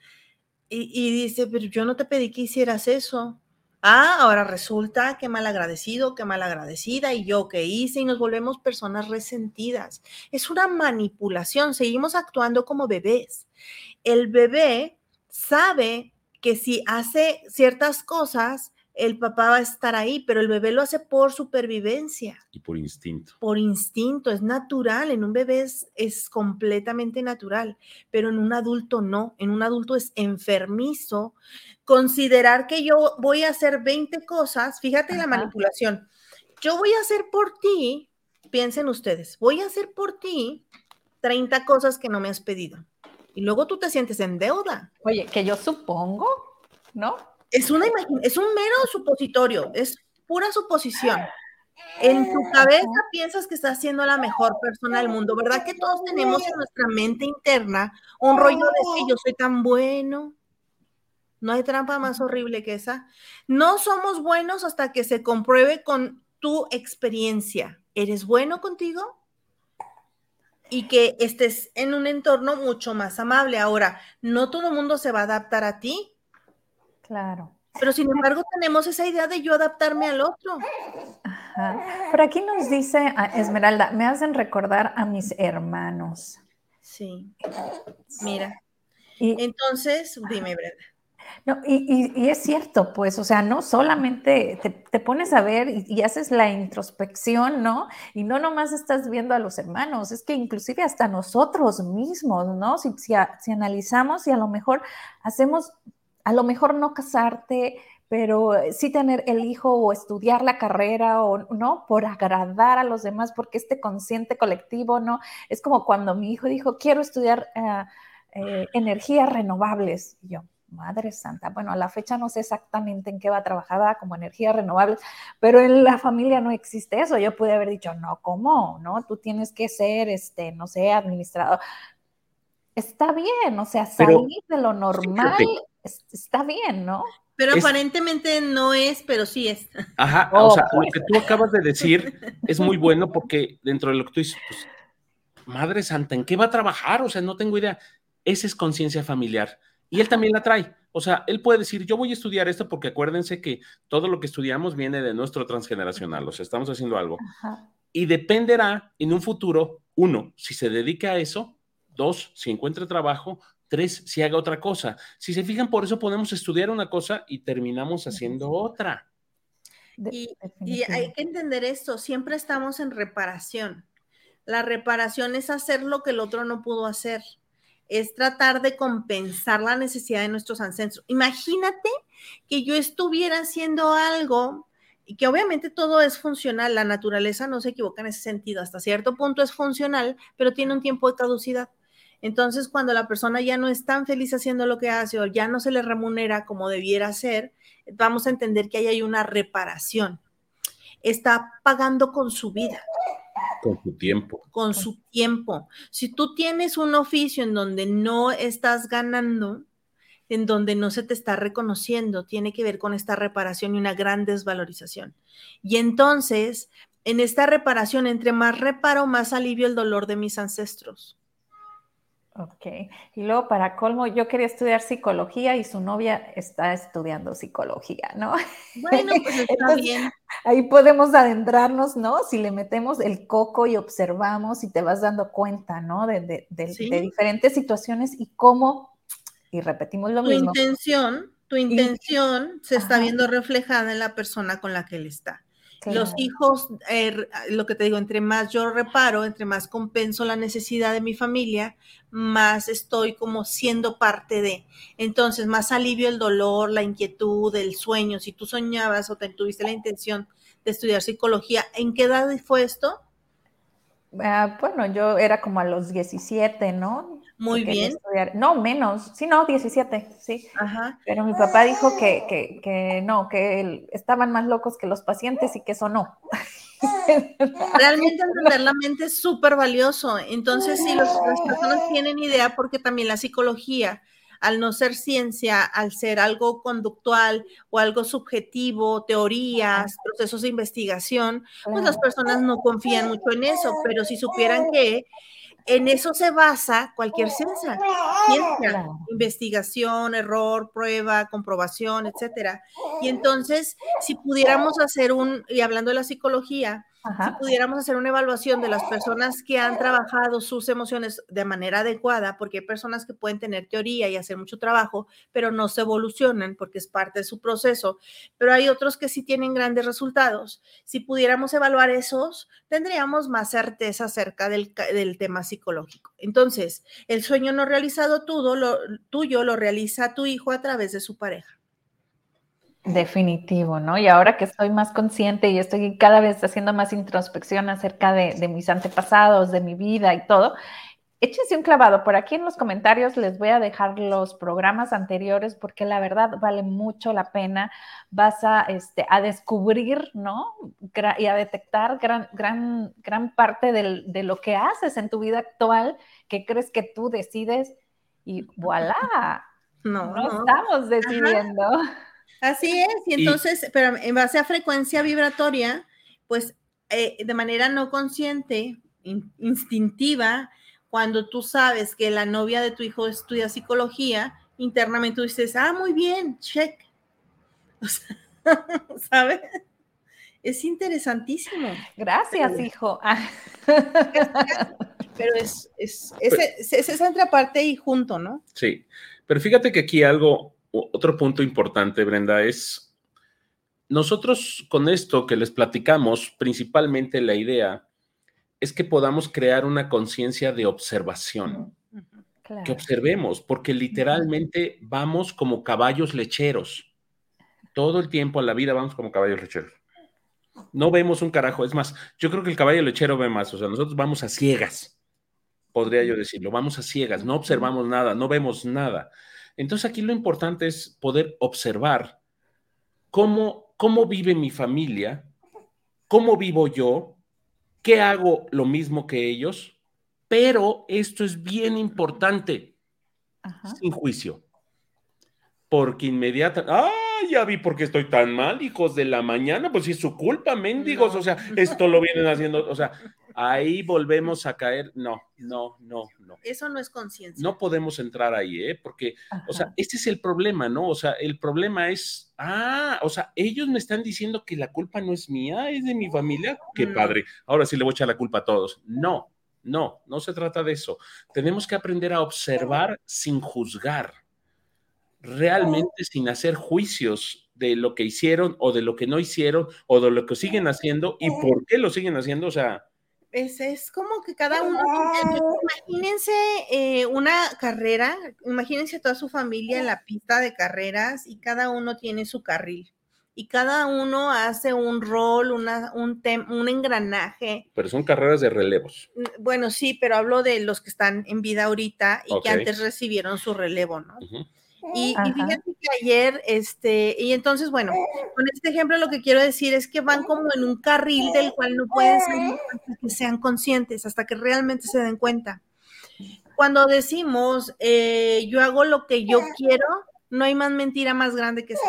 Y, dice, pero yo no te pedí que hicieras eso. Ah, ahora resulta que mal agradecido, que mal agradecida, y yo qué hice, y nos volvemos personas resentidas. Es una manipulación, seguimos actuando como bebés. El bebé sabe que si hace ciertas cosas, el papá va a estar ahí, pero el bebé lo hace por supervivencia. Y por instinto. Por instinto, es natural, en un bebé es, completamente natural, pero en un adulto no, en un adulto es enfermizo. Considerar que yo voy a hacer 20 cosas, fíjate la manipulación, yo voy a hacer por ti, piensen ustedes, voy a hacer por ti 30 cosas que no me has pedido. Y luego tú te sientes en deuda. Oye, que yo supongo, ¿no? Es, una es un mero supositorio, es pura suposición. En tu cabeza piensas que estás siendo la mejor persona del mundo, ¿verdad? Que todos tenemos en nuestra mente interna un rollo de que yo soy tan bueno. No hay trampa más horrible que esa. No somos buenos hasta que se compruebe con tu experiencia. ¿Eres bueno contigo? Y que estés en un entorno mucho más amable. Ahora, no todo el mundo se va a adaptar a ti, Claro. Pero sin embargo tenemos esa idea de yo adaptarme al otro. Ajá. Por aquí nos dice ah, Esmeralda, me hacen recordar a mis hermanos. Sí. Mira. Y, Entonces, dime, Brenda. No, y, es cierto, pues, o sea, no solamente te, pones a ver y, haces la introspección, ¿no? Y no nomás estás viendo a los hermanos, es que inclusive hasta nosotros mismos, ¿no? Si, si, si analizamos y a lo mejor hacemos a lo mejor no casarte, pero sí tener el hijo o estudiar la carrera o no por agradar a los demás, porque este consciente colectivo, ¿no? Es como cuando mi hijo dijo, quiero estudiar eh, eh, energías renovables. Y yo, Madre Santa, bueno, a la fecha no sé exactamente en qué va a trabajar como energías renovables, pero en la familia no existe eso. Yo pude haber dicho, no, ¿cómo? ¿No? Tú tienes que ser, este, no sé, administrador. Está bien, o sea, salir de lo normal está bien, ¿no? Pero aparentemente no es, pero sí es. Ajá, o sea, lo que tú acabas de decir es muy [laughs] bueno porque dentro de lo que tú dices, pues, Madre Santa, ¿en qué va a trabajar? O sea, no tengo idea. Esa es conciencia familiar. Y él también la trae. O sea, él puede decir, yo voy a estudiar esto porque acuérdense que todo lo que estudiamos viene de nuestro transgeneracional, o sea, estamos haciendo algo. Y dependerá en un futuro, uno, si se dedica a eso, dos, si encuentra trabajo, Tres, si haga otra cosa. Si se fijan, por eso podemos estudiar una cosa y terminamos haciendo otra. Y, hay que entender esto, siempre estamos en reparación. La reparación es hacer lo que el otro no pudo hacer, es tratar de compensar la necesidad de nuestros ancestros. Imagínate que yo estuviera haciendo algo y que obviamente todo es funcional, la naturaleza no se equivoca en ese sentido, hasta cierto punto es funcional, pero tiene un tiempo de caducidad. Entonces, cuando la persona ya no es tan feliz haciendo lo que hace o ya no se le remunera como debiera ser, vamos a entender que ahí hay una reparación. Está pagando con su vida. Con su tiempo. Con su tiempo. Si tú tienes un oficio en donde no estás ganando, en donde no se te está reconociendo, tiene que ver con esta reparación y una gran desvalorización. Y entonces, en esta reparación, entre más reparo, más alivio el dolor de mis ancestros. Ok, y luego para colmo, yo quería estudiar psicología y su novia está estudiando psicología, ¿no? Bueno, pues [laughs] está bien. Ahí podemos adentrarnos, ¿no? Si le metemos el coco y observamos y te vas dando cuenta, ¿no? De, diferentes situaciones y cómo, y repetimos lo mismo. Tu intención, tu intención se está viendo reflejada en la persona con la que él está. Los hijos, eh, lo que te digo, entre más yo reparo, entre más compenso la necesidad de mi familia, más estoy como siendo parte de. Entonces, más alivio el dolor, la inquietud, el sueño. Si tú soñabas o te, tuviste la intención de estudiar psicología, ¿en qué edad fue esto? Ah, bueno, yo era como a los 17, ¿no? Muy bien. No, menos, sí, no, 17, sí. Ajá. Pero mi papá dijo que, que, que no, que estaban más locos que los pacientes y que eso no. [laughs] Realmente entender la mente es súper valioso. Entonces, si las personas tienen idea, porque también la psicología, al no ser ciencia, al ser algo conductual o algo subjetivo, teorías, procesos de investigación, pues las personas no confían mucho en eso, pero si supieran que en eso se basa cualquier ciencia, ciencia, investigación, error, prueba, comprobación, etcétera. Y entonces, si pudiéramos hacer un, y hablando de la psicología, si pudiéramos hacer una evaluación de las personas que han trabajado sus emociones de manera adecuada, porque hay personas que pueden tener teoría y hacer mucho trabajo, pero no se evolucionan porque es parte de su proceso, pero hay otros que sí tienen grandes resultados. Si pudiéramos evaluar esos, tendríamos más certeza acerca del, tema psicológico. Entonces, el sueño no realizado tuyo lo, tuyo lo realiza tu hijo a través de su pareja. Definitivo, ¿no? Y ahora que estoy más consciente y estoy cada vez haciendo más introspección acerca de, mis antepasados, de mi vida y todo, échense un clavado. Por aquí en los comentarios les voy a dejar los programas anteriores porque la verdad vale mucho la pena. Vas a, este, a descubrir, ¿no? Y a detectar gran, gran, gran parte de lo que haces en tu vida actual que crees que tú decides y [laughs] voilà. No, no estamos decidiendo. Así es, y entonces, pero en base a frecuencia vibratoria, pues eh, de manera no consciente, instintiva, cuando tú sabes que la novia de tu hijo estudia psicología, internamente tú dices, ah, muy bien, check. [laughs] O sea, ¿sabes? Es interesantísimo. Gracias, hijo. [laughs] Pero es, es, es, es, esa otra parte y junto, ¿no? Sí, pero fíjate que aquí algo otro punto importante, Brenda, es nosotros con esto que les platicamos, principalmente la idea es que podamos crear una conciencia de observación. Que observemos, porque literalmente vamos como caballos lecheros. Todo el tiempo en la vida vamos como caballos lecheros. No vemos un carajo. Es más, yo creo que el caballo lechero ve más. O sea, nosotros vamos a ciegas, podría yo decirlo. Vamos a ciegas, no observamos nada, no vemos nada. Entonces aquí lo importante es poder observar cómo, cómo vive mi familia, cómo vivo yo, qué hago lo mismo que ellos, pero esto es bien importante, sin juicio. Porque inmediata, ¡ah! Ya vi por qué estoy tan mal, hijos de la mañana, pues si es su culpa, mendigos, o sea, esto lo vienen haciendo, o sea, ahí volvemos a caer. No, no, no, no. Eso no es conciencia. No podemos entrar ahí, ¿eh? Porque, o sea, este es el problema, ¿no? O sea, el problema es, ah, o sea, ellos me están diciendo que la culpa no es mía, es de mi familia. Qué mm. padre. Ahora sí le voy a echar la culpa a todos. No, no, no se trata de eso. Tenemos que aprender a observar sin juzgar, realmente sin hacer juicios de lo que hicieron o de lo que no hicieron o de lo que siguen haciendo y por qué lo siguen haciendo. O sea, es, es como que cada uno, imagínense eh, una carrera, imagínense toda su familia en la pista de carreras y cada uno tiene su carril y cada uno hace un rol, una, un, un engranaje. Pero son carreras de relevos. Bueno, sí, pero hablo de los que están en vida ahorita y que antes recibieron su relevo, ¿no? Y, fíjate que ayer, este, y entonces, bueno, con este ejemplo lo que quiero decir es que van como en un carril del cual no pueden salir hasta que sean conscientes, hasta que realmente se den cuenta. Cuando decimos, eh, yo hago lo que yo quiero, no hay más mentira más grande que esa.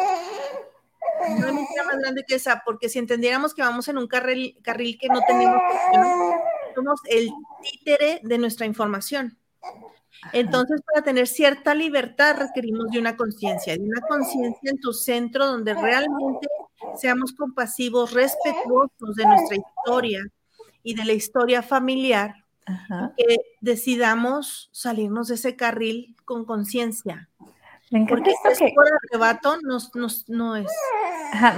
No hay mentira más grande que esa, porque si entendiéramos que vamos en un carril, carril que no tenemos, somos el títere de nuestra información. Entonces, para tener cierta libertad requerimos de una conciencia, de una conciencia en tu centro donde realmente seamos compasivos, respetuosos de nuestra historia y de la historia familiar, que decidamos salirnos de ese carril con conciencia. Me encanta esto que... arrebato no, es.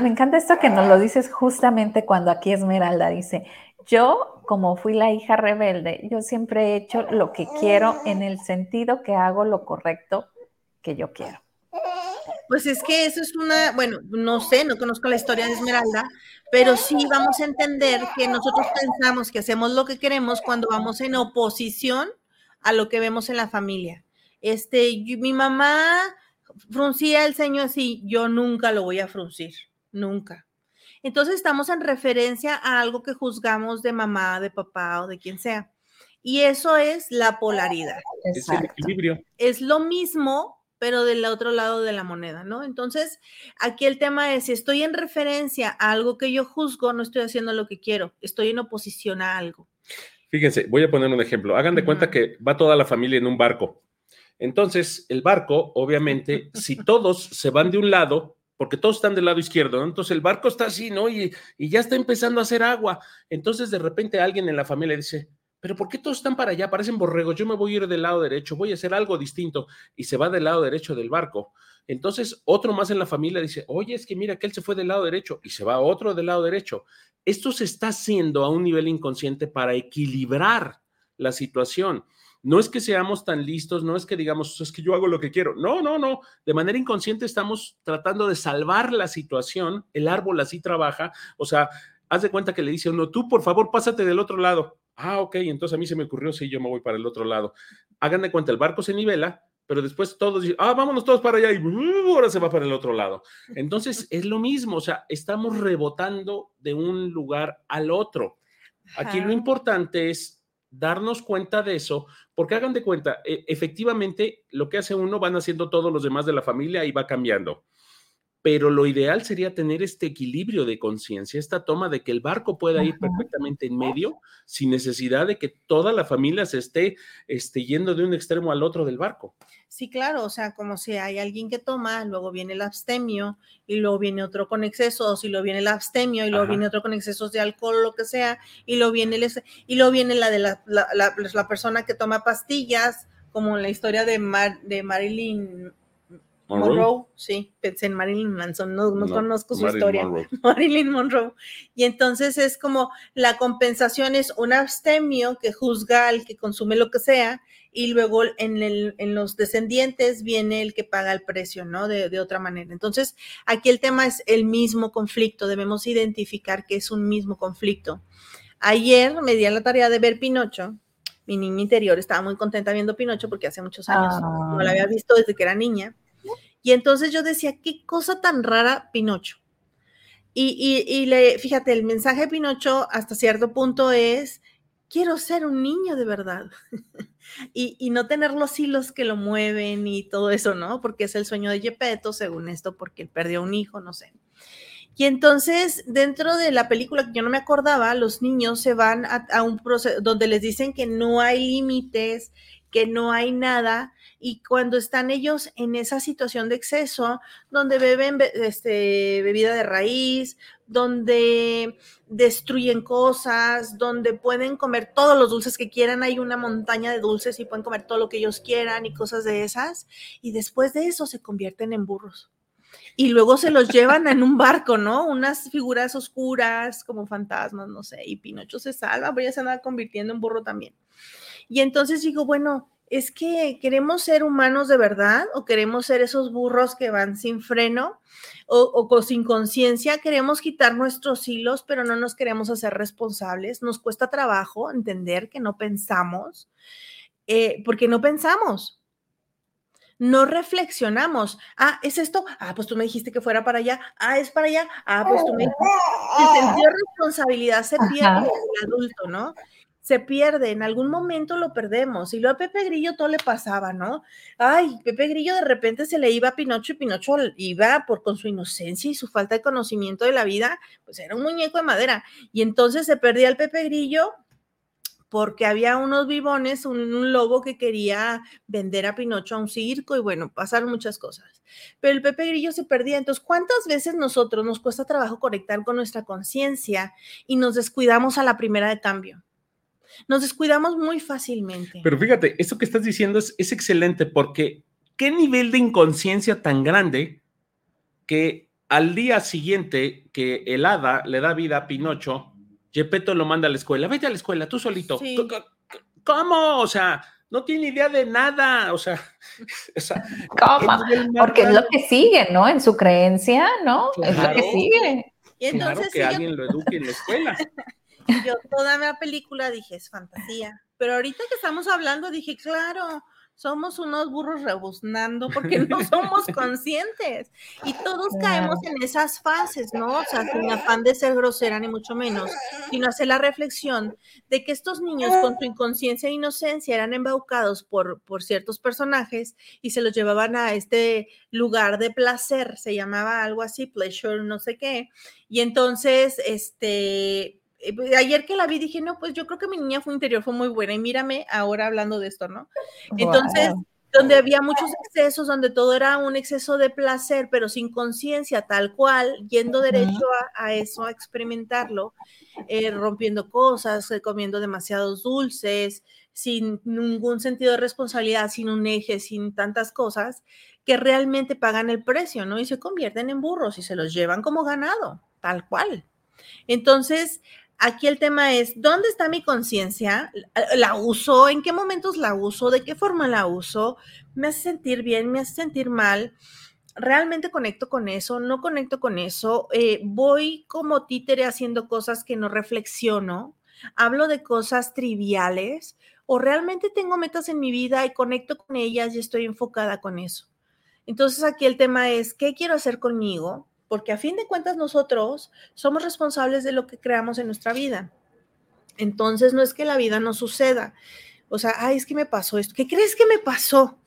me encanta esto que nos lo dices justamente cuando aquí Esmeralda dice, yo, como fui la hija rebelde, yo siempre he hecho lo que quiero en el sentido que hago lo correcto que yo quiero. Pues es que eso es una, bueno, no sé, no conozco la historia de Esmeralda, pero sí vamos a entender que nosotros pensamos que hacemos lo que queremos cuando vamos en oposición a lo que vemos en la familia. Este, mi mamá fruncía el ceño así, yo nunca lo voy a fruncir, nunca. Entonces estamos en referencia a algo que juzgamos de mamá, de papá o de quien sea. Y eso es la polaridad. [laughs] Es el equilibrio. Es lo mismo, pero del otro lado de la moneda, ¿no? Entonces, aquí el tema es, si estoy en referencia a algo que yo juzgo, no estoy haciendo lo que quiero, estoy en oposición a algo. Fíjense, voy a poner un ejemplo. Hagan de cuenta que va toda la familia en un barco. Entonces, el barco, obviamente, [laughs] si todos se van de un lado, porque todos están del lado izquierdo, ¿no? Entonces el barco está así, ¿no? Y, y, ya está empezando a hacer agua. Entonces de repente alguien en la familia dice, pero ¿por qué todos están para allá? Parecen borregos, yo me voy a ir del lado derecho, voy a hacer algo distinto y se va del lado derecho del barco. Entonces otro más en la familia dice, oye, es que mira que él se fue del lado derecho y se va otro del lado derecho. Esto se está haciendo a un nivel inconsciente para equilibrar la situación. No es que seamos tan listos, no es que digamos, es que yo hago lo que quiero. No, no, no. De manera inconsciente estamos tratando de salvar la situación. El árbol así trabaja. O sea, haz de cuenta que le dice a uno, tú por favor pásate del otro lado. Ah, ok, entonces a mí se me ocurrió, sí, yo me voy para el otro lado. Hagan de cuenta, el barco se nivela, pero después todos dicen, ah, vámonos todos para allá y uh, ahora se va para el otro lado. Entonces [laughs] es lo mismo, o sea, estamos rebotando de un lugar al otro. Aquí lo importante es darnos cuenta de eso, porque hagan de cuenta, e, efectivamente, lo que hace uno van haciendo todos los demás de la familia y va cambiando. Pero lo ideal sería tener este equilibrio de conciencia, esta toma de que el barco pueda ir perfectamente en medio sin necesidad de que toda la familia se esté, esté yendo de un extremo al otro del barco. Sí, claro, o sea, como si hay alguien que toma, luego viene el abstemio y luego viene otro con excesos y luego viene el abstemio y luego viene otro con excesos de alcohol lo que sea y luego viene el, y luego viene la de la, la, la, persona que toma pastillas, como en la historia de, de Marilyn Monroe. sí, pensé en Marilyn Manson, no, conozco su historia. [laughs] Marilyn Monroe. Y entonces es como la compensación es un abstemio que juzga al que consume lo que sea y luego en, el, en los descendientes viene el que paga el precio, ¿no? De, de, otra manera. Entonces, aquí el tema es el mismo conflicto, debemos identificar que es un mismo conflicto. Ayer me di a la tarea de ver Pinocho, mi niña interior estaba muy contenta viendo Pinocho porque hace muchos años no la había visto desde que era niña. Y entonces yo decía, qué cosa tan rara Pinocho. Y, y, le, fíjate, el mensaje de Pinocho hasta cierto punto es, quiero ser un niño de verdad. [laughs] y, y, no tener los hilos que lo mueven y todo eso, ¿no? Porque es el sueño de Gepetto, según esto, porque él perdió un hijo, no sé. Y entonces, dentro de la película que yo no me acordaba, los niños se van a, a un proceso donde les dicen que no hay límites, que no hay nada, y cuando están ellos en esa situación de exceso, donde beben este, bebida de raíz, donde destruyen cosas, donde pueden comer todos los dulces que quieran, hay una montaña de dulces y pueden comer todo lo que ellos quieran y cosas de esas, y después de eso se convierten en burros. Y luego se los llevan en un barco, ¿no? Unas figuras oscuras como fantasmas, no sé, y Pinocho se salva, pero ya se anda convirtiendo en burro también. Y entonces digo, bueno, es que queremos ser humanos de verdad o queremos ser esos burros que van sin freno o, sin conciencia, queremos quitar nuestros hilos, pero no nos queremos hacer responsables. Nos cuesta trabajo entender que no pensamos, eh, porque no pensamos. No reflexionamos. Ah, ¿es esto? Ah, pues tú me dijiste que fuera para allá. Ah, es para allá. Ah, pues tú me [laughs] dijiste. El sentido de responsabilidad se pierde en el adulto, ¿no? Se pierde, en algún momento lo perdemos. Y luego a Pepe Grillo todo le pasaba, ¿no? Ay, Pepe Grillo de repente se le iba a Pinocho y Pinocho iba por con su inocencia y su falta de conocimiento de la vida, pues era un muñeco de madera. Y entonces se perdía el Pepe Grillo porque había unos vivones, un, lobo que quería vender a Pinocho a un circo y bueno, pasaron muchas cosas. Pero el Pepe Grillo se perdía. Entonces, ¿cuántas veces nosotros nos cuesta trabajo conectar con nuestra conciencia y nos descuidamos a la primera de cambio? Nos descuidamos muy fácilmente. Pero fíjate, esto que estás diciendo es, excelente porque qué nivel de inconsciencia tan grande que al día siguiente que el hada le da vida a Pinocho, Gepetto lo manda a la escuela, vete a la escuela, tú solito. ¿Cómo? O sea, no tiene idea de nada, o sea, [laughs] ¿cómo? Porque es lo que sigue, ¿no? En su creencia, ¿no? es lo que sigue. Y entonces, claro que alguien lo eduque en la escuela. Yo toda la película dije, es fantasía. Pero ahorita que estamos hablando, dije, claro, somos unos burros rebuznando porque no [laughs] somos conscientes. Y todos caemos en esas fases, ¿no? O sea, sin afán de ser grosera ni mucho menos, sino hacer la reflexión de que estos niños con su inconsciencia e inocencia eran embaucados por, por ciertos personajes y se los llevaban a este lugar de placer, se llamaba algo así, pleasure, no sé qué. Y entonces, este, ayer que la vi dije, no, pues yo creo que mi niña fue interior fue muy buena y mírame ahora hablando de esto, ¿no? Entonces, donde había muchos excesos, donde todo era un exceso de placer, pero sin conciencia, tal cual, yendo derecho a, eso, a experimentarlo, eh, rompiendo cosas, eh, comiendo demasiados dulces, sin ningún sentido de responsabilidad, sin un eje, sin tantas cosas, que realmente pagan el precio, ¿no? Y se convierten en burros y se los llevan como ganado, tal cual. Entonces, Aquí el tema es, ¿dónde está mi conciencia? ¿La uso? ¿En qué momentos la uso? ¿De qué forma la uso? ¿Me hace sentir bien? ¿Me hace sentir mal? ¿Realmente conecto con eso? ¿No conecto con eso? Eh, ¿Voy como títere haciendo cosas que no reflexiono? ¿Hablo de cosas triviales? ¿O realmente tengo metas en mi vida y conecto con ellas y estoy enfocada con eso? Entonces aquí el tema es, ¿qué quiero hacer conmigo? Porque a fin de cuentas nosotros somos responsables de lo que creamos en nuestra vida. Entonces no es que la vida no suceda. O sea, ay, es que me pasó esto. ¿Qué crees que me pasó?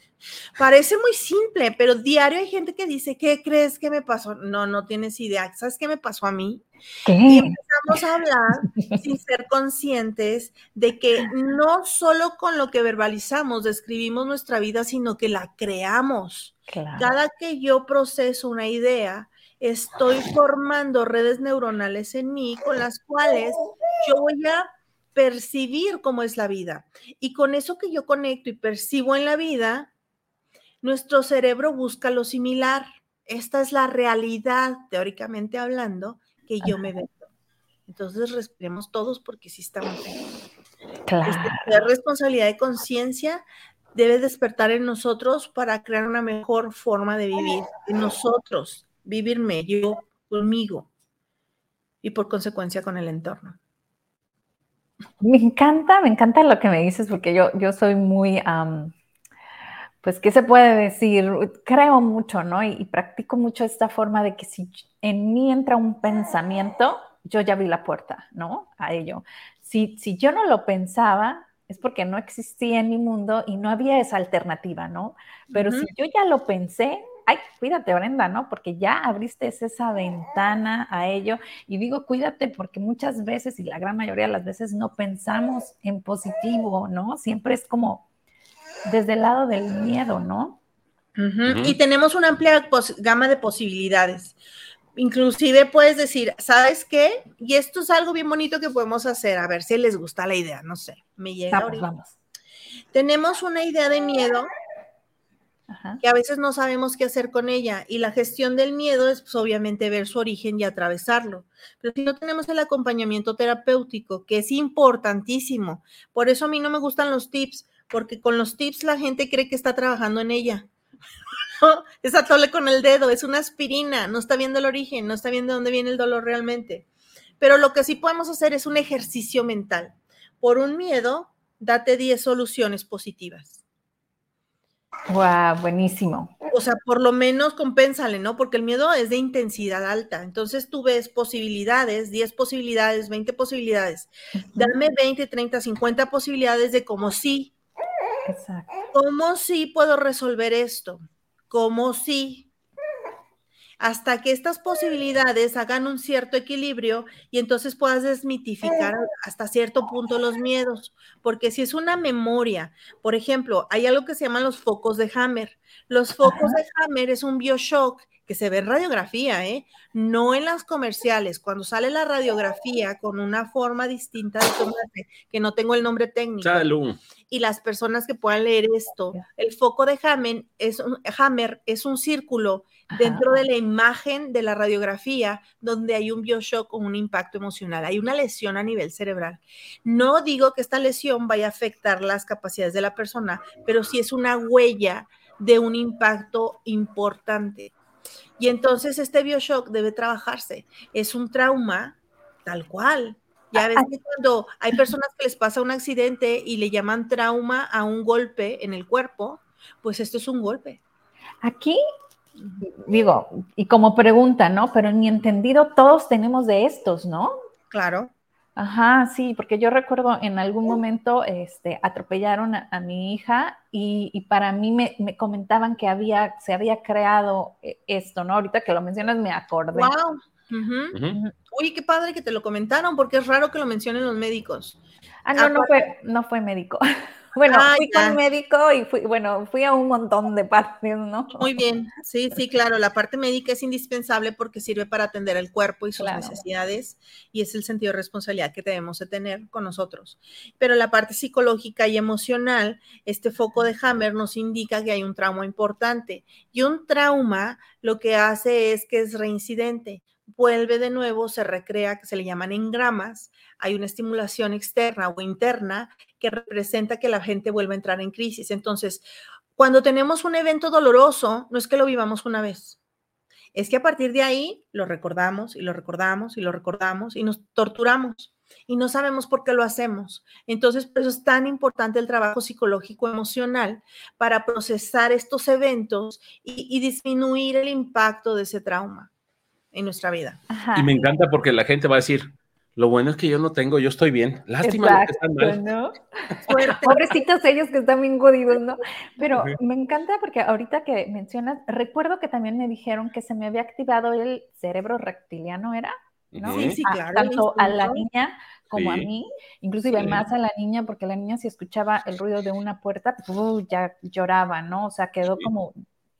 Parece muy simple, pero diario hay gente que dice, ¿qué crees que me pasó? No, no tienes idea. ¿Sabes qué me pasó a mí? Y empezamos a hablar sin ser conscientes de que no solo con lo que verbalizamos describimos nuestra vida, sino que la creamos. Cada que yo proceso una idea, estoy formando redes neuronales en mí con las cuales yo voy a percibir cómo es la vida. Y con eso que yo conecto y percibo en la vida, nuestro cerebro busca lo similar. Esta es la realidad, teóricamente hablando, que yo me veo. Entonces respiremos todos porque sí estamos. Claro. La responsabilidad de conciencia debe despertar en nosotros para crear una mejor forma de vivir en nosotros vivirme yo conmigo y por consecuencia con el entorno. Me encanta, me encanta lo que me dices porque yo, yo soy muy, pues, ¿qué se puede decir? Creo mucho, ¿no? Y, practico mucho esta forma de que si en mí entra un pensamiento, yo ya vi la puerta, ¿no? A ello. Si, si yo no lo pensaba, es porque no existía en mi mundo y no había esa alternativa, ¿no? Pero si yo ya lo pensé, ay, cuídate, Brenda, ¿no? Porque ya abriste esa ventana a ello. Y digo, cuídate porque muchas veces y la gran mayoría de las veces no pensamos en positivo, ¿no? Siempre es como desde el lado del miedo, ¿no? Y tenemos una amplia gama de posibilidades. Inclusive puedes decir, ¿sabes qué? Y esto es algo bien bonito que podemos hacer, a ver si les gusta la idea, no sé, me llega. Vamos, vamos. Tenemos una idea de miedo que a veces no sabemos qué hacer con ella. Y la gestión del miedo es pues, obviamente ver su origen y atravesarlo. Pero si no tenemos el acompañamiento terapéutico, que es importantísimo, por eso a mí no me gustan los tips, porque con los tips la gente cree que está trabajando en ella. [laughs] es atole con el dedo, es una aspirina, no está viendo el origen, no está viendo dónde viene el dolor realmente. Pero lo que sí podemos hacer es un ejercicio mental. Por un miedo, date 10 soluciones positivas. Wow, buenísimo. O sea, por lo menos compénsale, ¿no? Porque el miedo es de intensidad alta. Entonces tú ves posibilidades, 10 posibilidades, 20 posibilidades. Dame 20, 30, 50 posibilidades de cómo sí. Exacto. ¿Cómo sí puedo resolver esto? ¿Cómo sí? Hasta que estas posibilidades hagan un cierto equilibrio y entonces puedas desmitificar hasta cierto punto los miedos. Porque si es una memoria, por ejemplo, hay algo que se llaman los focos de Hammer. Los focos de Hammer es un bioshock que se ve en radiografía, ¿eh? no en las comerciales. Cuando sale la radiografía con una forma distinta de tomarse, que no tengo el nombre técnico. Y las personas que puedan leer esto, el foco de Hammer es un, Hammer es un círculo dentro de la imagen de la radiografía donde hay un bioshock o un impacto emocional, hay una lesión a nivel cerebral. No digo que esta lesión vaya a afectar las capacidades de la persona, pero sí es una huella de un impacto importante. Y entonces este bioshock debe trabajarse. Es un trauma tal cual. Ya ves que cuando hay personas que les pasa un accidente y le llaman trauma a un golpe en el cuerpo, pues esto es un golpe. Aquí digo, y como pregunta, ¿no? Pero en mi entendido todos tenemos de estos, ¿no? Claro. Ajá, sí, porque yo recuerdo en algún momento este, atropellaron a, mi hija y, para mí me, comentaban que había, se había creado eh, esto, ¿no? Ahorita que lo mencionas me acordé. Wow. Uy, qué padre que te lo comentaron, porque es raro que lo mencionen los médicos. Ah, no, no fue, no fue médico. [laughs] Bueno, fui con médico y fui, bueno, fui a un montón de partes, ¿no? Muy bien, sí, sí, [laughs] claro, la parte médica es indispensable porque sirve para atender el cuerpo y sus necesidades y es el sentido de responsabilidad que debemos de tener con nosotros. Pero la parte psicológica y emocional, este foco de Hammer nos indica que hay un trauma importante y un trauma lo que hace es que es reincidente vuelve de nuevo, se recrea, que se le llaman engramas, hay una estimulación externa o interna que representa que la gente vuelve a entrar en crisis. Entonces, cuando tenemos un evento doloroso, no es que lo vivamos una vez, es que a partir de ahí lo recordamos y lo recordamos y lo recordamos y nos torturamos y no sabemos por qué lo hacemos. Entonces, por eso es tan importante el trabajo psicológico emocional para procesar estos eventos y, y disminuir el impacto de ese trauma en nuestra vida. Y me encanta porque la gente va a decir, lo bueno es que yo no tengo, yo estoy bien. Lástima que están mal. ¿no? [laughs] Pobrecitos ellos que están bien jodidos, ¿no? Pero me encanta porque ahorita que mencionas, recuerdo que también me dijeron que se me había activado el cerebro reptiliano, ¿era? ¿no? Sí, sí, claro. tanto a la niña como a mí, inclusive más a la niña, porque la niña si escuchaba el ruido de una puerta, ya lloraba, ¿no? O sea, quedó como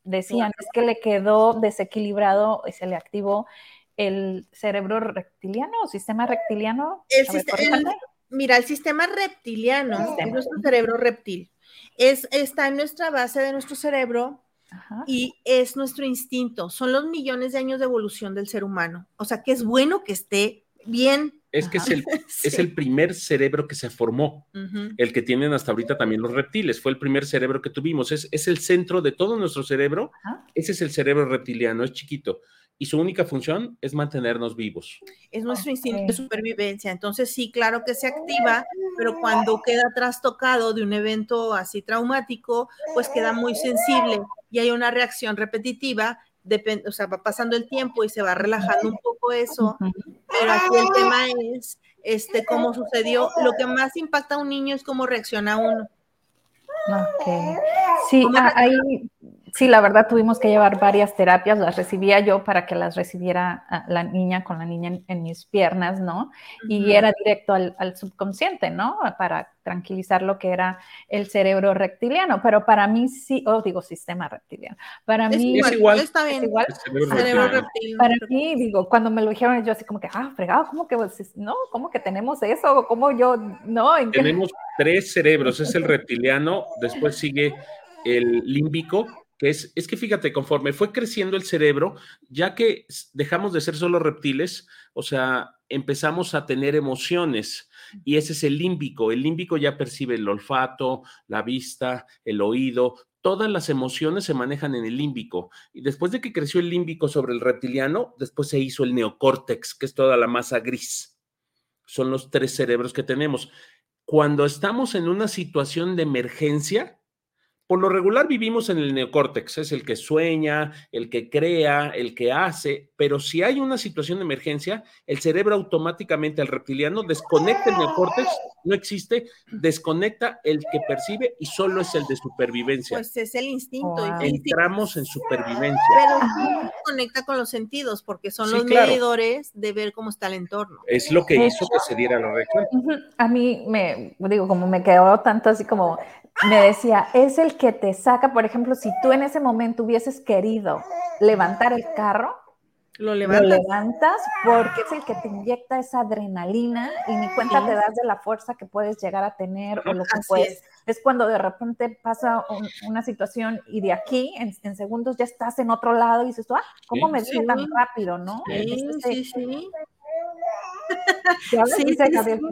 decían, es que le quedó desequilibrado y se le activó el cerebro reptiliano o sistema reptiliano. mira, el sistema reptiliano es nuestro cerebro reptil. Es, está en nuestra base de nuestro cerebro y es nuestro instinto. Son los millones de años de evolución del ser humano. O sea que es bueno que esté bien es que es el, [laughs] es el, primer cerebro que se formó, el que tienen hasta ahorita también los reptiles, fue el primer cerebro que tuvimos, es, es el centro de todo nuestro cerebro, ese es el cerebro reptiliano, es chiquito, y su única función es mantenernos vivos. Es nuestro instinto de supervivencia, entonces sí, claro que se activa, pero cuando queda trastocado de un evento así traumático, pues queda muy sensible y hay una reacción repetitiva o sea, va pasando el tiempo y se va relajando un poco eso, pero aquí el tema es este, cómo sucedió. Lo que más impacta a un niño es cómo reacciona uno. Sí, ahí Sí, la verdad tuvimos que llevar varias terapias, las recibía yo para que las recibiera ah, la niña con la niña en, mis piernas, ¿no? Y era directo al, subconsciente, ¿no? Para tranquilizar lo que era el cerebro reptiliano, pero para mí sí, oh, digo sistema reptiliano, para mí es igual, está bien, igual, cerebro reptiliano. Para mí, digo, cuando me lo dijeron yo así como que, ah, fregado, ¿cómo que, no, cómo que tenemos eso? ¿Cómo yo, no? Tenemos tres cerebros, es el reptiliano, después sigue el límbico, que es, es que fíjate, conforme fue creciendo el cerebro, ya que dejamos de ser solo reptiles, o sea, empezamos a tener emociones y ese es el límbico. El límbico ya percibe el olfato, la vista, el oído, todas las emociones se manejan en el límbico. Y después de que creció el límbico sobre el reptiliano, después se hizo el neocórtex, que es toda la masa gris. Son los tres cerebros que tenemos. Cuando estamos en una situación de emergencia, por lo regular vivimos en el neocórtex, es el que sueña, el que crea, el que hace, pero si hay una situación de emergencia, el cerebro automáticamente al reptiliano desconecta el neocórtex, no existe, desconecta el que percibe y solo es el de supervivencia. Pues es el instinto. Entramos en supervivencia. Pero sí conecta con los sentidos porque son los medidores de ver cómo está el entorno. Es lo que hizo que se diera la reacción. A mí me, digo, como me quedó tanto así como me decía, es el que te saca, por ejemplo, si tú en ese momento hubieses querido levantar el carro, lo levantas. porque es el que te inyecta esa adrenalina y ni cuenta te das de la fuerza que puedes llegar a tener o lo que puedes. Es. cuando de repente pasa una situación y de aquí en, segundos ya estás en otro lado y dices, ah, ¿cómo me dio tan rápido, no? Sí, [laughs] sí,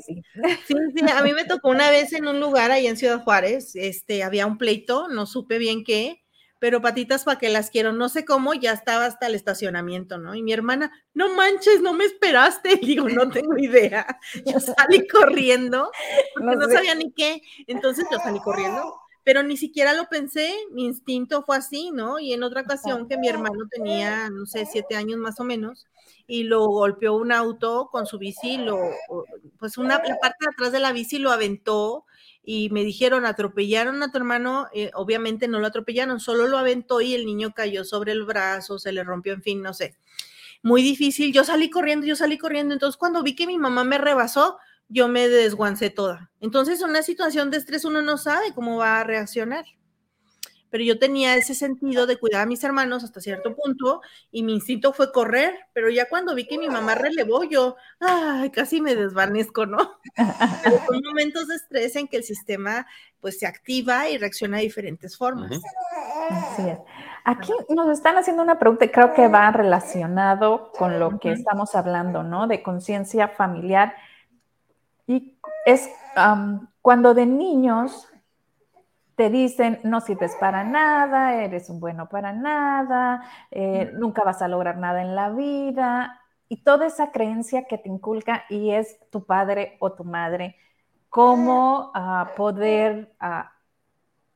sí. Sí, sí, a mí me tocó una vez en un lugar ahí en Ciudad Juárez, este, había un pleito, no supe bien qué, pero patitas para que las quiero, no sé cómo, ya estaba hasta el estacionamiento, ¿no? Y mi hermana, no manches, no me esperaste, y [laughs] digo, no tengo idea, [laughs] yo salí corriendo, porque no, sabía ni qué, entonces yo salí corriendo, pero ni siquiera lo pensé, mi instinto fue así, ¿no? Y en otra ocasión que mi hermano tenía, no sé, siete años más o menos, y lo golpeó un auto con su bici, lo, pues una, la parte de atrás de la bici lo aventó y me dijeron, atropellaron a tu hermano, eh, obviamente no lo atropellaron, solo lo aventó y el niño cayó sobre el brazo, se le rompió, en fin, no sé. Muy difícil, yo salí corriendo, yo salí corriendo, entonces cuando vi que mi mamá me rebasó, yo me desguancé toda. Entonces, en una situación de estrés uno no sabe cómo va a reaccionar pero yo tenía ese sentido de cuidar a mis hermanos hasta cierto punto y mi instinto fue correr, pero ya cuando vi que mi mamá relevó, yo, ay, casi me desvanezco, ¿no? [laughs] Pero son momentos de estrés en que el sistema pues se activa y reacciona de diferentes formas. Así es. Aquí nos están haciendo una pregunta y creo que va relacionado con lo que estamos hablando, ¿no? De conciencia familiar. Y es cuando de niños te dicen, no sirves para nada, eres un bueno para nada, eh, nunca vas a lograr nada en la vida, y toda esa creencia que te inculca y es tu padre o tu madre, ¿cómo ah, poder, ah,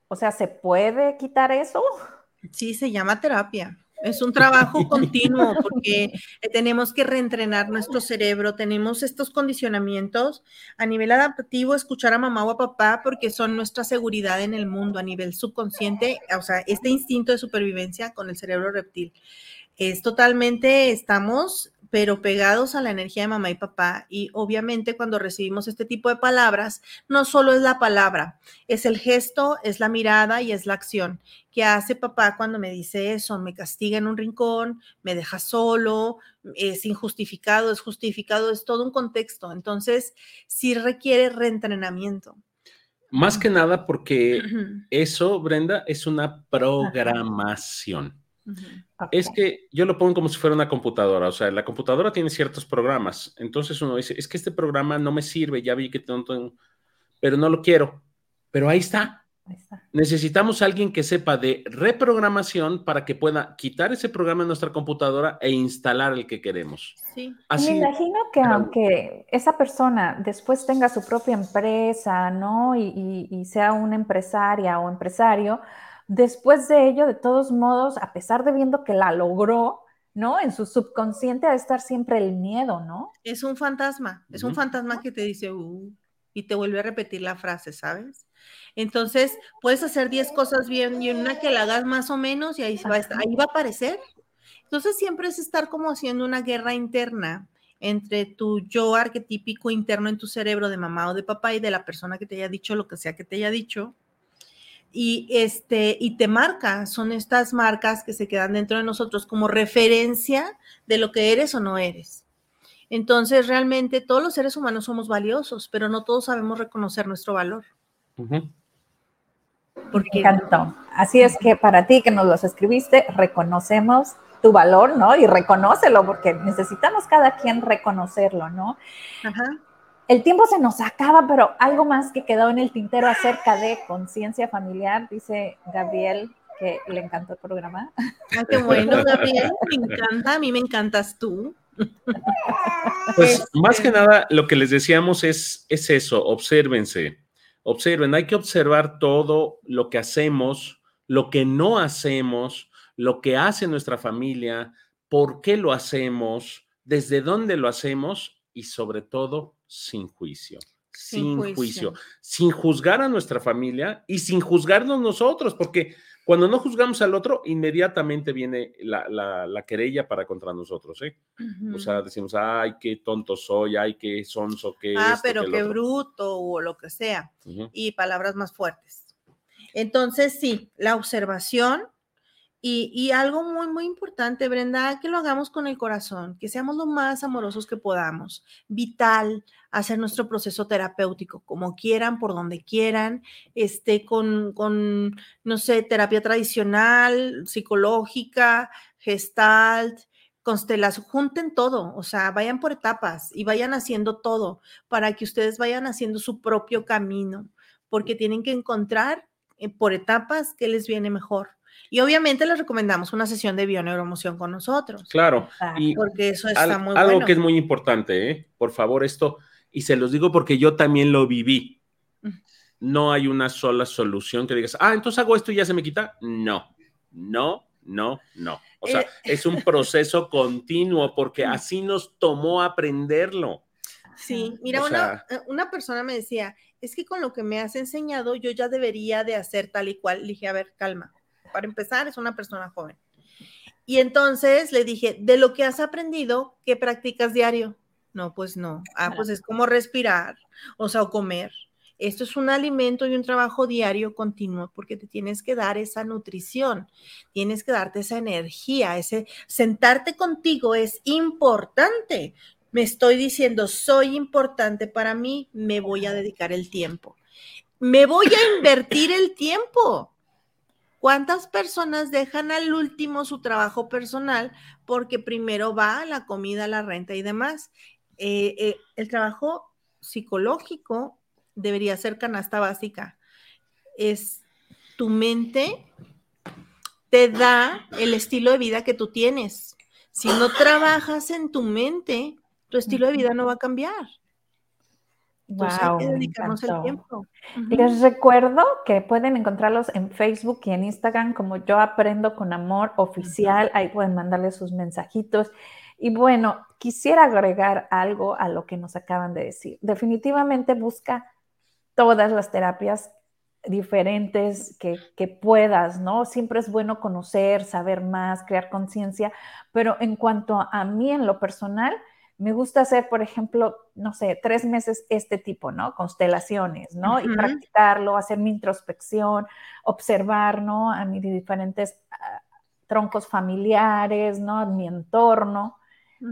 o sea, ¿se puede quitar eso? Sí, se llama terapia. Es un trabajo [laughs] continuo porque tenemos que reentrenar nuestro cerebro, tenemos estos condicionamientos a nivel adaptativo, escuchar a mamá o a papá porque son nuestra seguridad en el mundo a nivel subconsciente, o sea, este instinto de supervivencia con el cerebro reptil. Es totalmente, estamos pero pegados a la energía de mamá y papá. Y obviamente cuando recibimos este tipo de palabras, no solo es la palabra, es el gesto, es la mirada y es la acción. que hace papá cuando me dice eso? Me castiga en un rincón, me deja solo, es injustificado, es justificado, es todo un contexto. Entonces, sí requiere reentrenamiento. Más que nada porque eso, Brenda, es una programación. Es que yo lo pongo como si fuera una computadora, o sea, la computadora tiene ciertos programas, entonces uno dice, es que este programa no me sirve, ya vi que tengo, pero no lo quiero, pero ahí está. Necesitamos a alguien que sepa de reprogramación para que pueda quitar ese programa en nuestra computadora e instalar el que queremos. Sí. me imagino que aunque esa persona después tenga su propia empresa, ¿no? y sea una empresaria o empresario, Después de ello, de todos modos, a pesar de viendo que la logró, ¿no? En su subconsciente ha de estar siempre el miedo, ¿no? Es un fantasma, es un fantasma que te dice, uh, y te vuelve a repetir la frase, ¿sabes? Entonces, puedes hacer 10 cosas bien y una que la hagas más o menos y ahí va, a ahí va a aparecer. Entonces, siempre es estar como haciendo una guerra interna entre tu yo arquetípico interno en tu cerebro de mamá o de papá y de la persona que te haya dicho lo que sea que te haya dicho y, este, y te marca, son estas marcas que se quedan dentro de nosotros como referencia de lo que eres o no eres. Entonces, realmente todos los seres humanos somos valiosos, pero no todos sabemos reconocer nuestro valor. Porque... Me encantó. Así es que para ti que nos los escribiste, reconocemos tu valor, ¿no? Y reconócelo, porque necesitamos cada quien reconocerlo, ¿no? Ajá. El tiempo se nos acaba, pero algo más que quedó en el tintero acerca de conciencia familiar, dice Gabriel, que le encantó el programa. Ah, qué bueno, Gabriel, me encanta, a mí me encantas tú. Pues este más que nada, lo que les decíamos es, es eso, obsérvense, observen, hay que observar todo lo que hacemos, lo que no hacemos, lo que hace nuestra familia, por qué lo hacemos, desde dónde lo hacemos y sobre todo sin juicio. Sin, juicio. sin juzgar a nuestra familia y sin juzgarnos nosotros, porque cuando no juzgamos al otro, inmediatamente viene la, querella para contra nosotros, ¿eh? O sea, decimos, ay, qué tonto soy, ay, qué sonso, qué... Ah, pero qué, bruto o lo que sea. Y palabras más fuertes. Entonces, sí, la observación y, algo muy, muy importante, Brenda, que lo hagamos con el corazón, que seamos lo más amorosos que podamos. Vital hacer nuestro proceso terapéutico, como quieran, por donde quieran, este, con, con no sé, terapia tradicional, psicológica, gestalt, constelación, junten todo, o sea, vayan por etapas y vayan haciendo todo para que ustedes vayan haciendo su propio camino, porque tienen que encontrar eh, por etapas qué les viene mejor y obviamente les recomendamos una sesión de bioneuromoción con nosotros. Claro. Y porque eso está al, muy Algo que es muy importante, ¿eh? Por favor, esto, y se los digo porque yo también lo viví. Mm. No hay una sola solución que digas, ah, entonces hago esto y ya se me quita. No, no, no, no. O sea, eh. es un proceso [laughs] continuo porque mm. así nos tomó aprenderlo. Sí, mira, una, eh, una, persona me decía, es que con lo que me has enseñado yo ya debería de hacer tal y cual. Le dije, a ver, calma, para empezar, es una persona joven. Y entonces le dije, de lo que has aprendido, ¿qué practicas diario? No, pues no. Ah, pues es como respirar, o sea, o comer. Esto es un alimento y un trabajo diario continuo porque te tienes que dar esa nutrición, tienes que darte esa energía, ese sentarte contigo es importante. Me estoy diciendo, soy importante para mí, me voy a dedicar el tiempo. Me voy a invertir el tiempo. ¿Cuántas personas dejan al último su trabajo personal porque primero va la comida, la renta y demás? Eh, eh, el trabajo psicológico debería ser canasta básica. Es tu mente te da el estilo de vida que tú tienes. Si no trabajas en tu mente, tu estilo de vida no va a cambiar. Wow, tiempo. Les recuerdo que pueden encontrarlos en Facebook y en Instagram como Yo Aprendo con Amor Oficial. Ahí pueden mandarle sus mensajitos. Y bueno, quisiera agregar algo a lo que nos acaban de decir. Definitivamente busca todas las terapias diferentes que, que, puedas, ¿no? Siempre es bueno conocer, saber más, crear conciencia, pero en cuanto a mí en lo personal, me gusta hacer, por ejemplo, no sé, tres meses este tipo, ¿no? Constelaciones, ¿no? Y practicarlo, hacer mi introspección, observar, ¿no? A mis diferentes ah, troncos familiares, ¿no? Mi entorno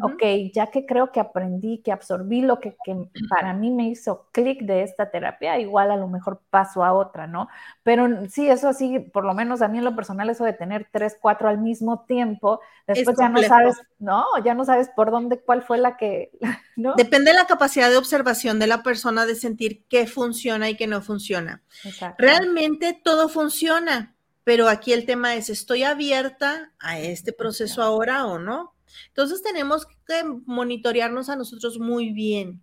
Ok, ya que creo que aprendí, que absorbí lo que, [clears throat] para mí me hizo clic de esta terapia, igual a lo mejor paso a otra, ¿no? Pero sí, eso sí, por lo menos a mí en lo personal, eso de tener tres, cuatro al mismo tiempo, después ya no sabes, no, ya no sabes por dónde, cuál fue la que, [laughs] ¿no? Depende de la capacidad de observación de la persona de sentir qué funciona y qué no funciona. Realmente todo funciona, pero aquí el tema es, ¿estoy abierta a este proceso ahora o no? Entonces tenemos que monitorearnos a nosotros muy bien.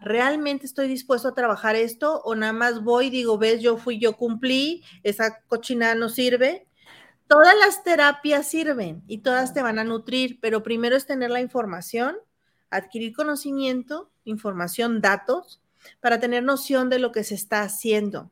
¿Realmente estoy dispuesto a trabajar esto o nada más voy y digo, ves, yo fui, yo cumplí, esa cochinada no sirve? Todas las terapias sirven y todas te van a nutrir, pero primero es tener la información, adquirir conocimiento, información, datos, para tener noción de lo que se está haciendo.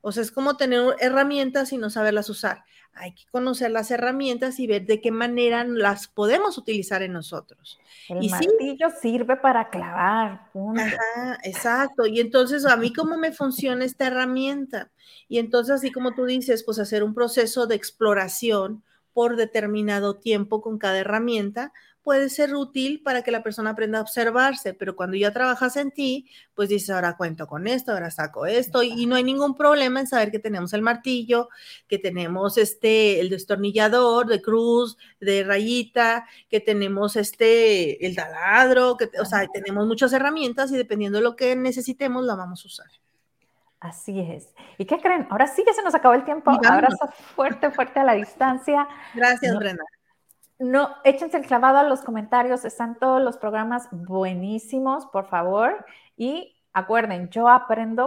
O sea, es como tener herramientas y no saberlas usar hay que conocer las herramientas y ver de qué manera las podemos utilizar en nosotros. El martillo sirve para clavar. Ajá, exacto. Y entonces, a mí, ¿cómo me funciona esta herramienta? Y entonces, así como tú dices, pues hacer un proceso de exploración por determinado tiempo con cada herramienta puede ser útil para que la persona aprenda a observarse, pero cuando ya trabajas en ti, pues dices, ahora cuento con esto, ahora saco esto, y, no hay ningún problema en saber que tenemos el martillo, que tenemos este, el destornillador de cruz, de rayita, que tenemos este, el taladro, que, o sea, tenemos muchas herramientas y dependiendo de lo que necesitemos, la vamos a usar. Así es. ¿Y qué creen? Ahora sí que se nos acabó el tiempo. Abrazo fuerte, fuerte a la distancia. Gracias, Brenda. No, échense el clavado a los comentarios. Están todos los programas buenísimos, por favor. Y acuerden, yo aprendo